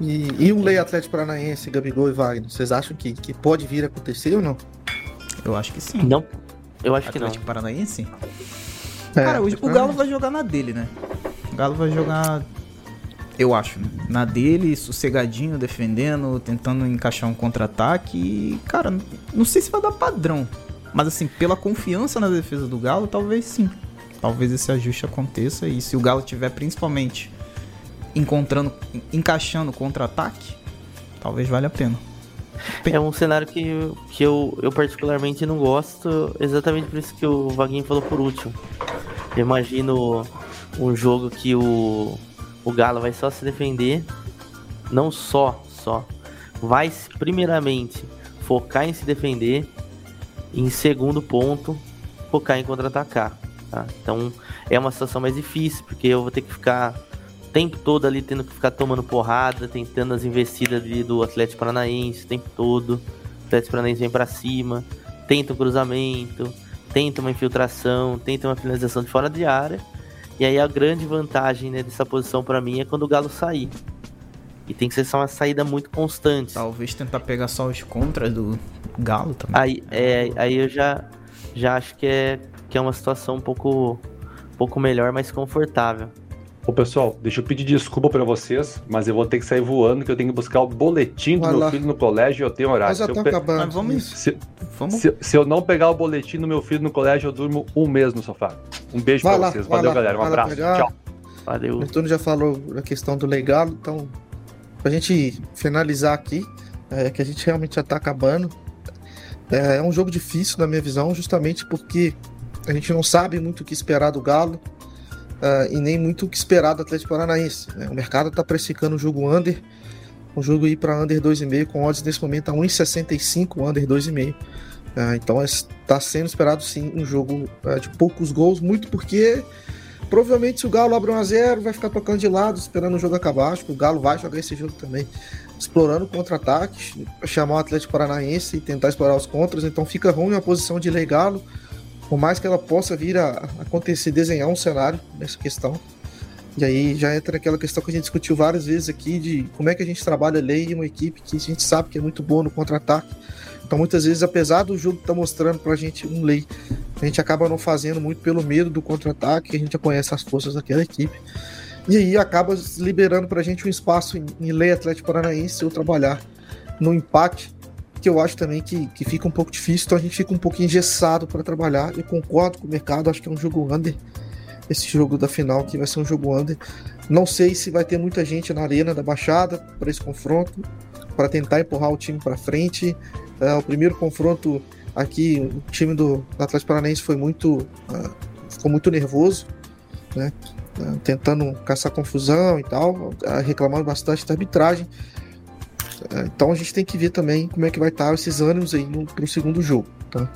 E, e um lei Atlético Paranaense, Gabigol e Wagner, vocês acham que, que pode vir a acontecer ou não? Eu acho que sim. Não, eu acho Atlético que não. Atlético Paranaense? É, Cara, o, o Galo vai jogar na dele, né? O Galo vai jogar, eu acho, né? na dele, sossegadinho, defendendo, tentando encaixar um contra-ataque. E, cara, não sei se vai dar padrão. Mas assim, pela confiança na defesa do Galo, talvez sim. Talvez esse ajuste aconteça. E se o Galo tiver principalmente encontrando, encaixando contra-ataque, talvez valha a pena. É um cenário que, que eu, eu particularmente não gosto, exatamente por isso que o Vaguinho falou por último. Eu imagino um jogo que o, o Galo vai só se defender, não só, só, vai primeiramente focar em se defender, e em segundo ponto, focar em contra-atacar. Tá? Então é uma situação mais difícil, porque eu vou ter que ficar tempo todo ali tendo que ficar tomando porrada, tentando as investidas ali do Atlético Paranaense o tempo todo. O Atlético Paranaense vem para cima, tenta um cruzamento, tenta uma infiltração, tenta uma finalização de fora de área. E aí a grande vantagem né, dessa posição para mim é quando o Galo sair. E tem que ser só uma saída muito constante. Talvez tentar pegar só os contras do Galo também. Aí, é, aí eu já, já acho que é, que é uma situação um pouco, um pouco melhor, mais confortável. Ô pessoal, deixa eu pedir desculpa para vocês, mas eu vou ter que sair voando, que eu tenho que buscar o boletim do Vai meu lá. filho no colégio e eu tenho horário. Mas já Se eu tá pe- acabando. Mas vamos- Isso. se, Vamos. se- se eu não pegar o boletim do meu filho no colégio, eu durmo um mês no sofá. Um beijo lá, vocês. Valeu, lá, galera. Um lá abraço. Tchau. O Valeu. Antônio já falou a questão do legal, então, pra gente finalizar aqui, é, que a gente realmente já tá acabando. É, é um jogo difícil, na minha visão, justamente porque a gente não sabe muito o que esperar do Galo ah, e nem muito o que esperar do Atlético Paranaense. né? O mercado tá precificando o jogo under, um jogo aí para under 2,5, com odds nesse momento a 1,65, under 2,5. Ah, então está sendo esperado sim um jogo ah, de poucos gols, muito porque Provavelmente se o Galo abre 1x0, vai ficar tocando de lado, esperando o jogo acabar. Acho que o Galo vai jogar esse jogo também. Explorando contra-ataques, chamar o Atlético Paranaense e tentar explorar os contras. Então fica ruim a posição de Lei Galo. Por mais que ela possa vir a acontecer, desenhar um cenário nessa questão. E aí já entra aquela questão que a gente discutiu várias vezes aqui de como é que a gente trabalha lei em uma equipe que a gente sabe que é muito boa no contra-ataque. Então muitas vezes, apesar do jogo estar mostrando pra gente um lei, a gente acaba não fazendo muito pelo medo do contra-ataque, que a gente já conhece as forças daquela equipe. E aí acaba liberando pra gente um espaço em, em lei Atlético Paranaense ou trabalhar no empate, que eu acho também que, que fica um pouco difícil, então a gente fica um pouco engessado para trabalhar. Eu concordo com o mercado, acho que é um jogo under. Esse jogo da final que vai ser um jogo under. Não sei se vai ter muita gente na arena da Baixada para esse confronto, para tentar empurrar o time para frente. É, o primeiro confronto aqui, o time do, Atlético Paranaense foi muito. ah, ficou muito nervoso, né? Ah, tentando caçar confusão e tal, reclamando bastante da arbitragem. Ah, então a gente tem que ver também como é que vai estar esses ânimos aí no, pro segundo jogo, tá?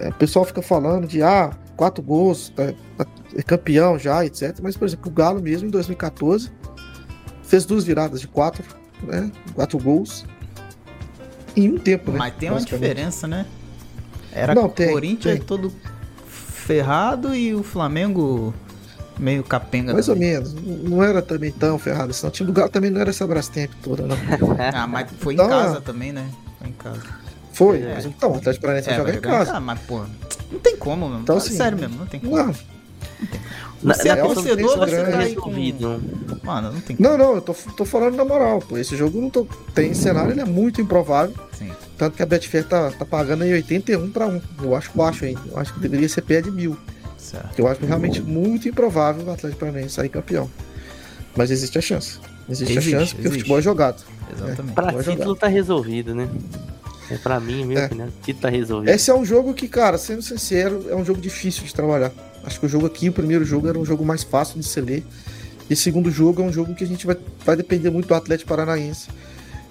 É, o pessoal fica falando de ah, quatro gols, tá- tá- é campeão já, etc. Mas, por exemplo, o Galo mesmo em 2014 fez duas viradas de quatro, né? Quatro gols em um tempo, né? Mas tem uma diferença, né? Era Não, o tem, Corinthians tem. todo ferrado e o Flamengo meio capenga. Mais ou também. menos. Não era também tão ferrado assim. não. O time do Galo também não era essa Brastemp toda, não. Ah, mas foi em Então, casa é. também, né? Foi em casa. Foi. É. Mas então, o Atlético Paranaense É, jogar em casa. Mas, pô, não tem como, mano. Então, assim, Sério mesmo, não tem como. Não, Na, Você é torcedor, você tá tá aí com- resolvido. Mano, não tem como. não, não, eu tô, tô falando na moral, pô. Esse jogo não tô, tem cenário, ele é muito improvável. Sim. Tanto que a Betfair tá, tá pagando aí 81 para 1. Eu acho baixo ainda. Eu acho que deveria ser pé de mil. Certo. Eu acho realmente muito improvável o Atlético Paranaense sair campeão. Mas existe a chance. Existe, Existe, a chance porque o futebol é jogado. Exatamente. Pra Vai título tá resolvido, né? É pra mim, minha É. opinião. Título tá resolvido. Esse é um jogo que, cara, sendo sincero, é um jogo difícil de trabalhar. Acho que o jogo aqui, o primeiro jogo, era um jogo mais fácil de se ler. E o segundo jogo é um jogo que a gente vai, vai depender muito do Atlético Paranaense.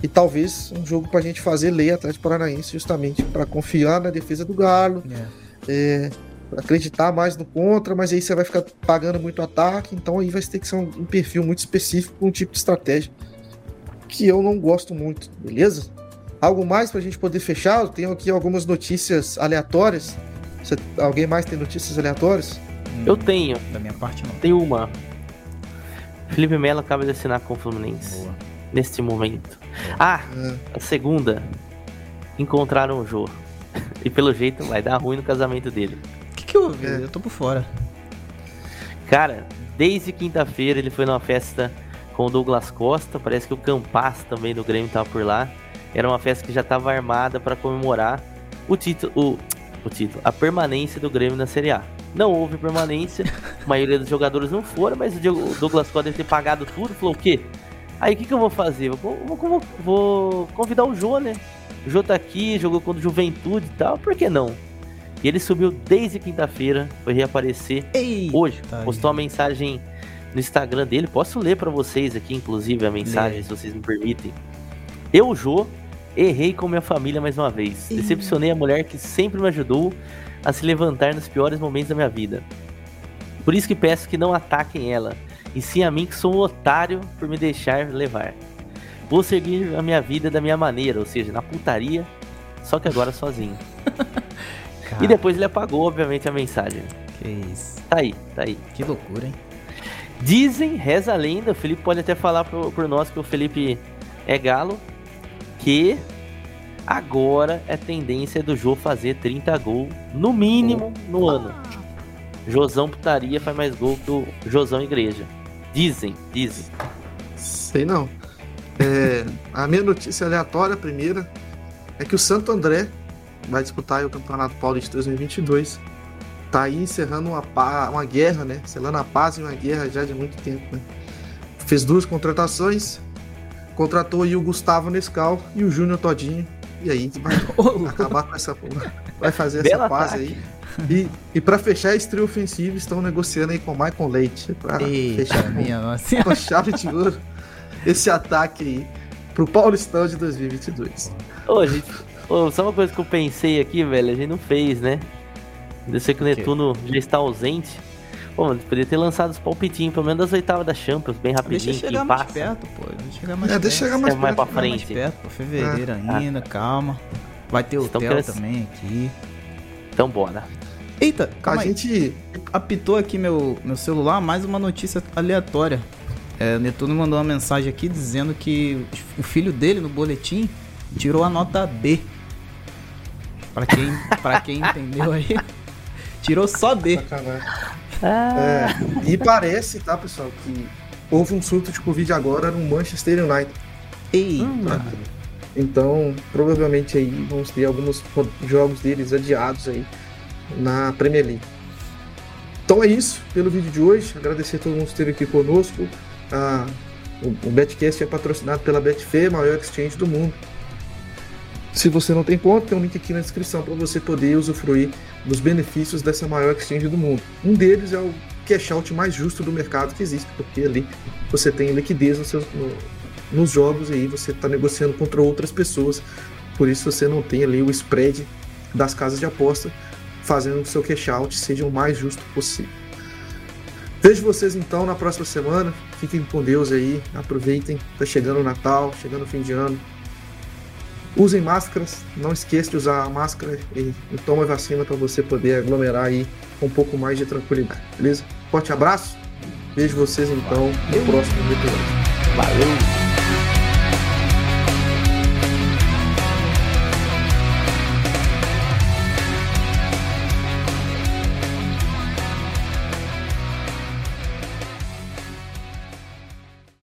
E talvez um jogo pra gente fazer ler Atlético Paranaense, justamente para confiar na defesa do Galo, É. é, acreditar mais no contra, mas aí você vai ficar pagando muito ataque, então aí vai ter que ser um, um perfil muito específico, um tipo de estratégia que eu não gosto muito, beleza? Algo mais pra gente poder fechar? Eu tenho aqui algumas notícias aleatórias. Você- alguém mais tem notícias aleatórias? Eu tenho, Da minha parte, não. tenho uma. Felipe Melo acaba de assinar com o Fluminense. Boa. Neste momento. Ah, a segunda. Encontraram o Jô. E pelo jeito vai dar ruim no casamento dele. O que, ouvi? É. Eu tô por fora. Cara, desde quinta-feira ele foi numa festa com o Douglas Costa. Parece que o Campas também do Grêmio tava por lá. Era uma festa que já estava armada para comemorar o título, o, o título, a permanência do Grêmio na Série A. não houve permanência. A maioria dos jogadores não foram, mas o Douglas Costa deve ter pagado tudo. Falou o quê? Aí o que, que eu vou fazer? Vou, vou, vou, convidar o Jô, né? O Jô tá aqui, jogou contra o Juventude e tal, por que não? E ele subiu desde quinta-feira, foi reaparecer hoje. Postou uma mensagem no Instagram dele. Posso ler para vocês aqui, inclusive, a mensagem, Lê. se vocês me permitem. Eu, Jô, errei com minha família mais uma vez. Decepcionei a mulher que sempre me ajudou a se levantar nos piores momentos da minha vida. Por isso que peço que não ataquem ela, e sim a mim que sou um otário por me deixar levar. Vou seguir a minha vida da minha maneira, ou seja, na putaria, só que agora sozinho. e depois ele apagou, obviamente, a mensagem. Que isso. Tá aí, tá aí. Que loucura, hein? Dizem, reza a lenda, o Felipe pode até falar por, por nós que o Felipe é galo, que agora é tendência do Jô fazer 30 gols, no mínimo, no ano. Josão Putaria faz mais gol que o Josão Igreja. Dizem, dizem. Sei não. É, a minha notícia aleatória, primeira, é que o Santo André vai disputar o Campeonato Paulista 2022. Tá aí encerrando uma, uma guerra, né? Selando a paz em uma guerra já de muito tempo, né? Fez duas contratações, contratou aí o Gustavo Nescal e o Júnior Todinho. E aí vai acabar com essa vai fazer Bela essa paz aí. E, e para fechar esse trio ofensivo, estão negociando aí com o Michael Leite. Pra Eita, fechar minha com, nossa. com chave de ouro esse ataque aí pro Paulistão de 2022. Ô, gente, ô, só uma coisa que eu pensei aqui, velho, a gente não fez, né? Eu sei que o Netuno já está ausente. Pô, poderia ter lançado os palpitinhos, pelo menos das oitavas da Champions, bem rapidinho. Deixa chegar mais perto, pô. Deixa chegar mais é, perto. Deixa chegar mais, mais perto, pra frente. Mais perto, pô. Fevereiro é. ainda, ah. calma. Vai ter hotel querendo... também aqui. Então bora. Eita, calma a aí. gente apitou aqui meu, meu celular, mais uma notícia aleatória. É, o Netuno mandou uma mensagem aqui dizendo que o filho dele no boletim tirou a nota B. Pra quem, pra quem entendeu aí, tirou só B. Ah. É, e parece, tá, pessoal, que houve um surto de Covid agora no Manchester United. Eita. Hum. Então, provavelmente aí vamos ter alguns jogos deles adiados aí na Premier League. Então é isso pelo vídeo de hoje. Agradecer a todo mundo que esteve aqui conosco. Ah, o, o Betcast é patrocinado pela Betfair, maior exchange do mundo. Se você não tem conta, tem um link aqui na descrição para você poder usufruir dos benefícios dessa maior exchange do mundo. Um deles é o cash out mais justo do mercado que existe, porque ali você tem liquidez nos, no, nos jogos e aí você está negociando contra outras pessoas. Por isso você não tem ali o spread das casas de aposta, fazendo que o seu cash out seja o mais justo possível. Vejo vocês então na próxima semana. Fiquem com Deus aí. Aproveitem. Tá chegando o Natal, chegando o fim de ano. Usem máscaras, não esqueça de usar a máscara e, e tome a vacina para você poder aglomerar aí com um pouco mais de tranquilidade, beleza? Forte abraço, vejo vocês então no próximo episódio. Valeu!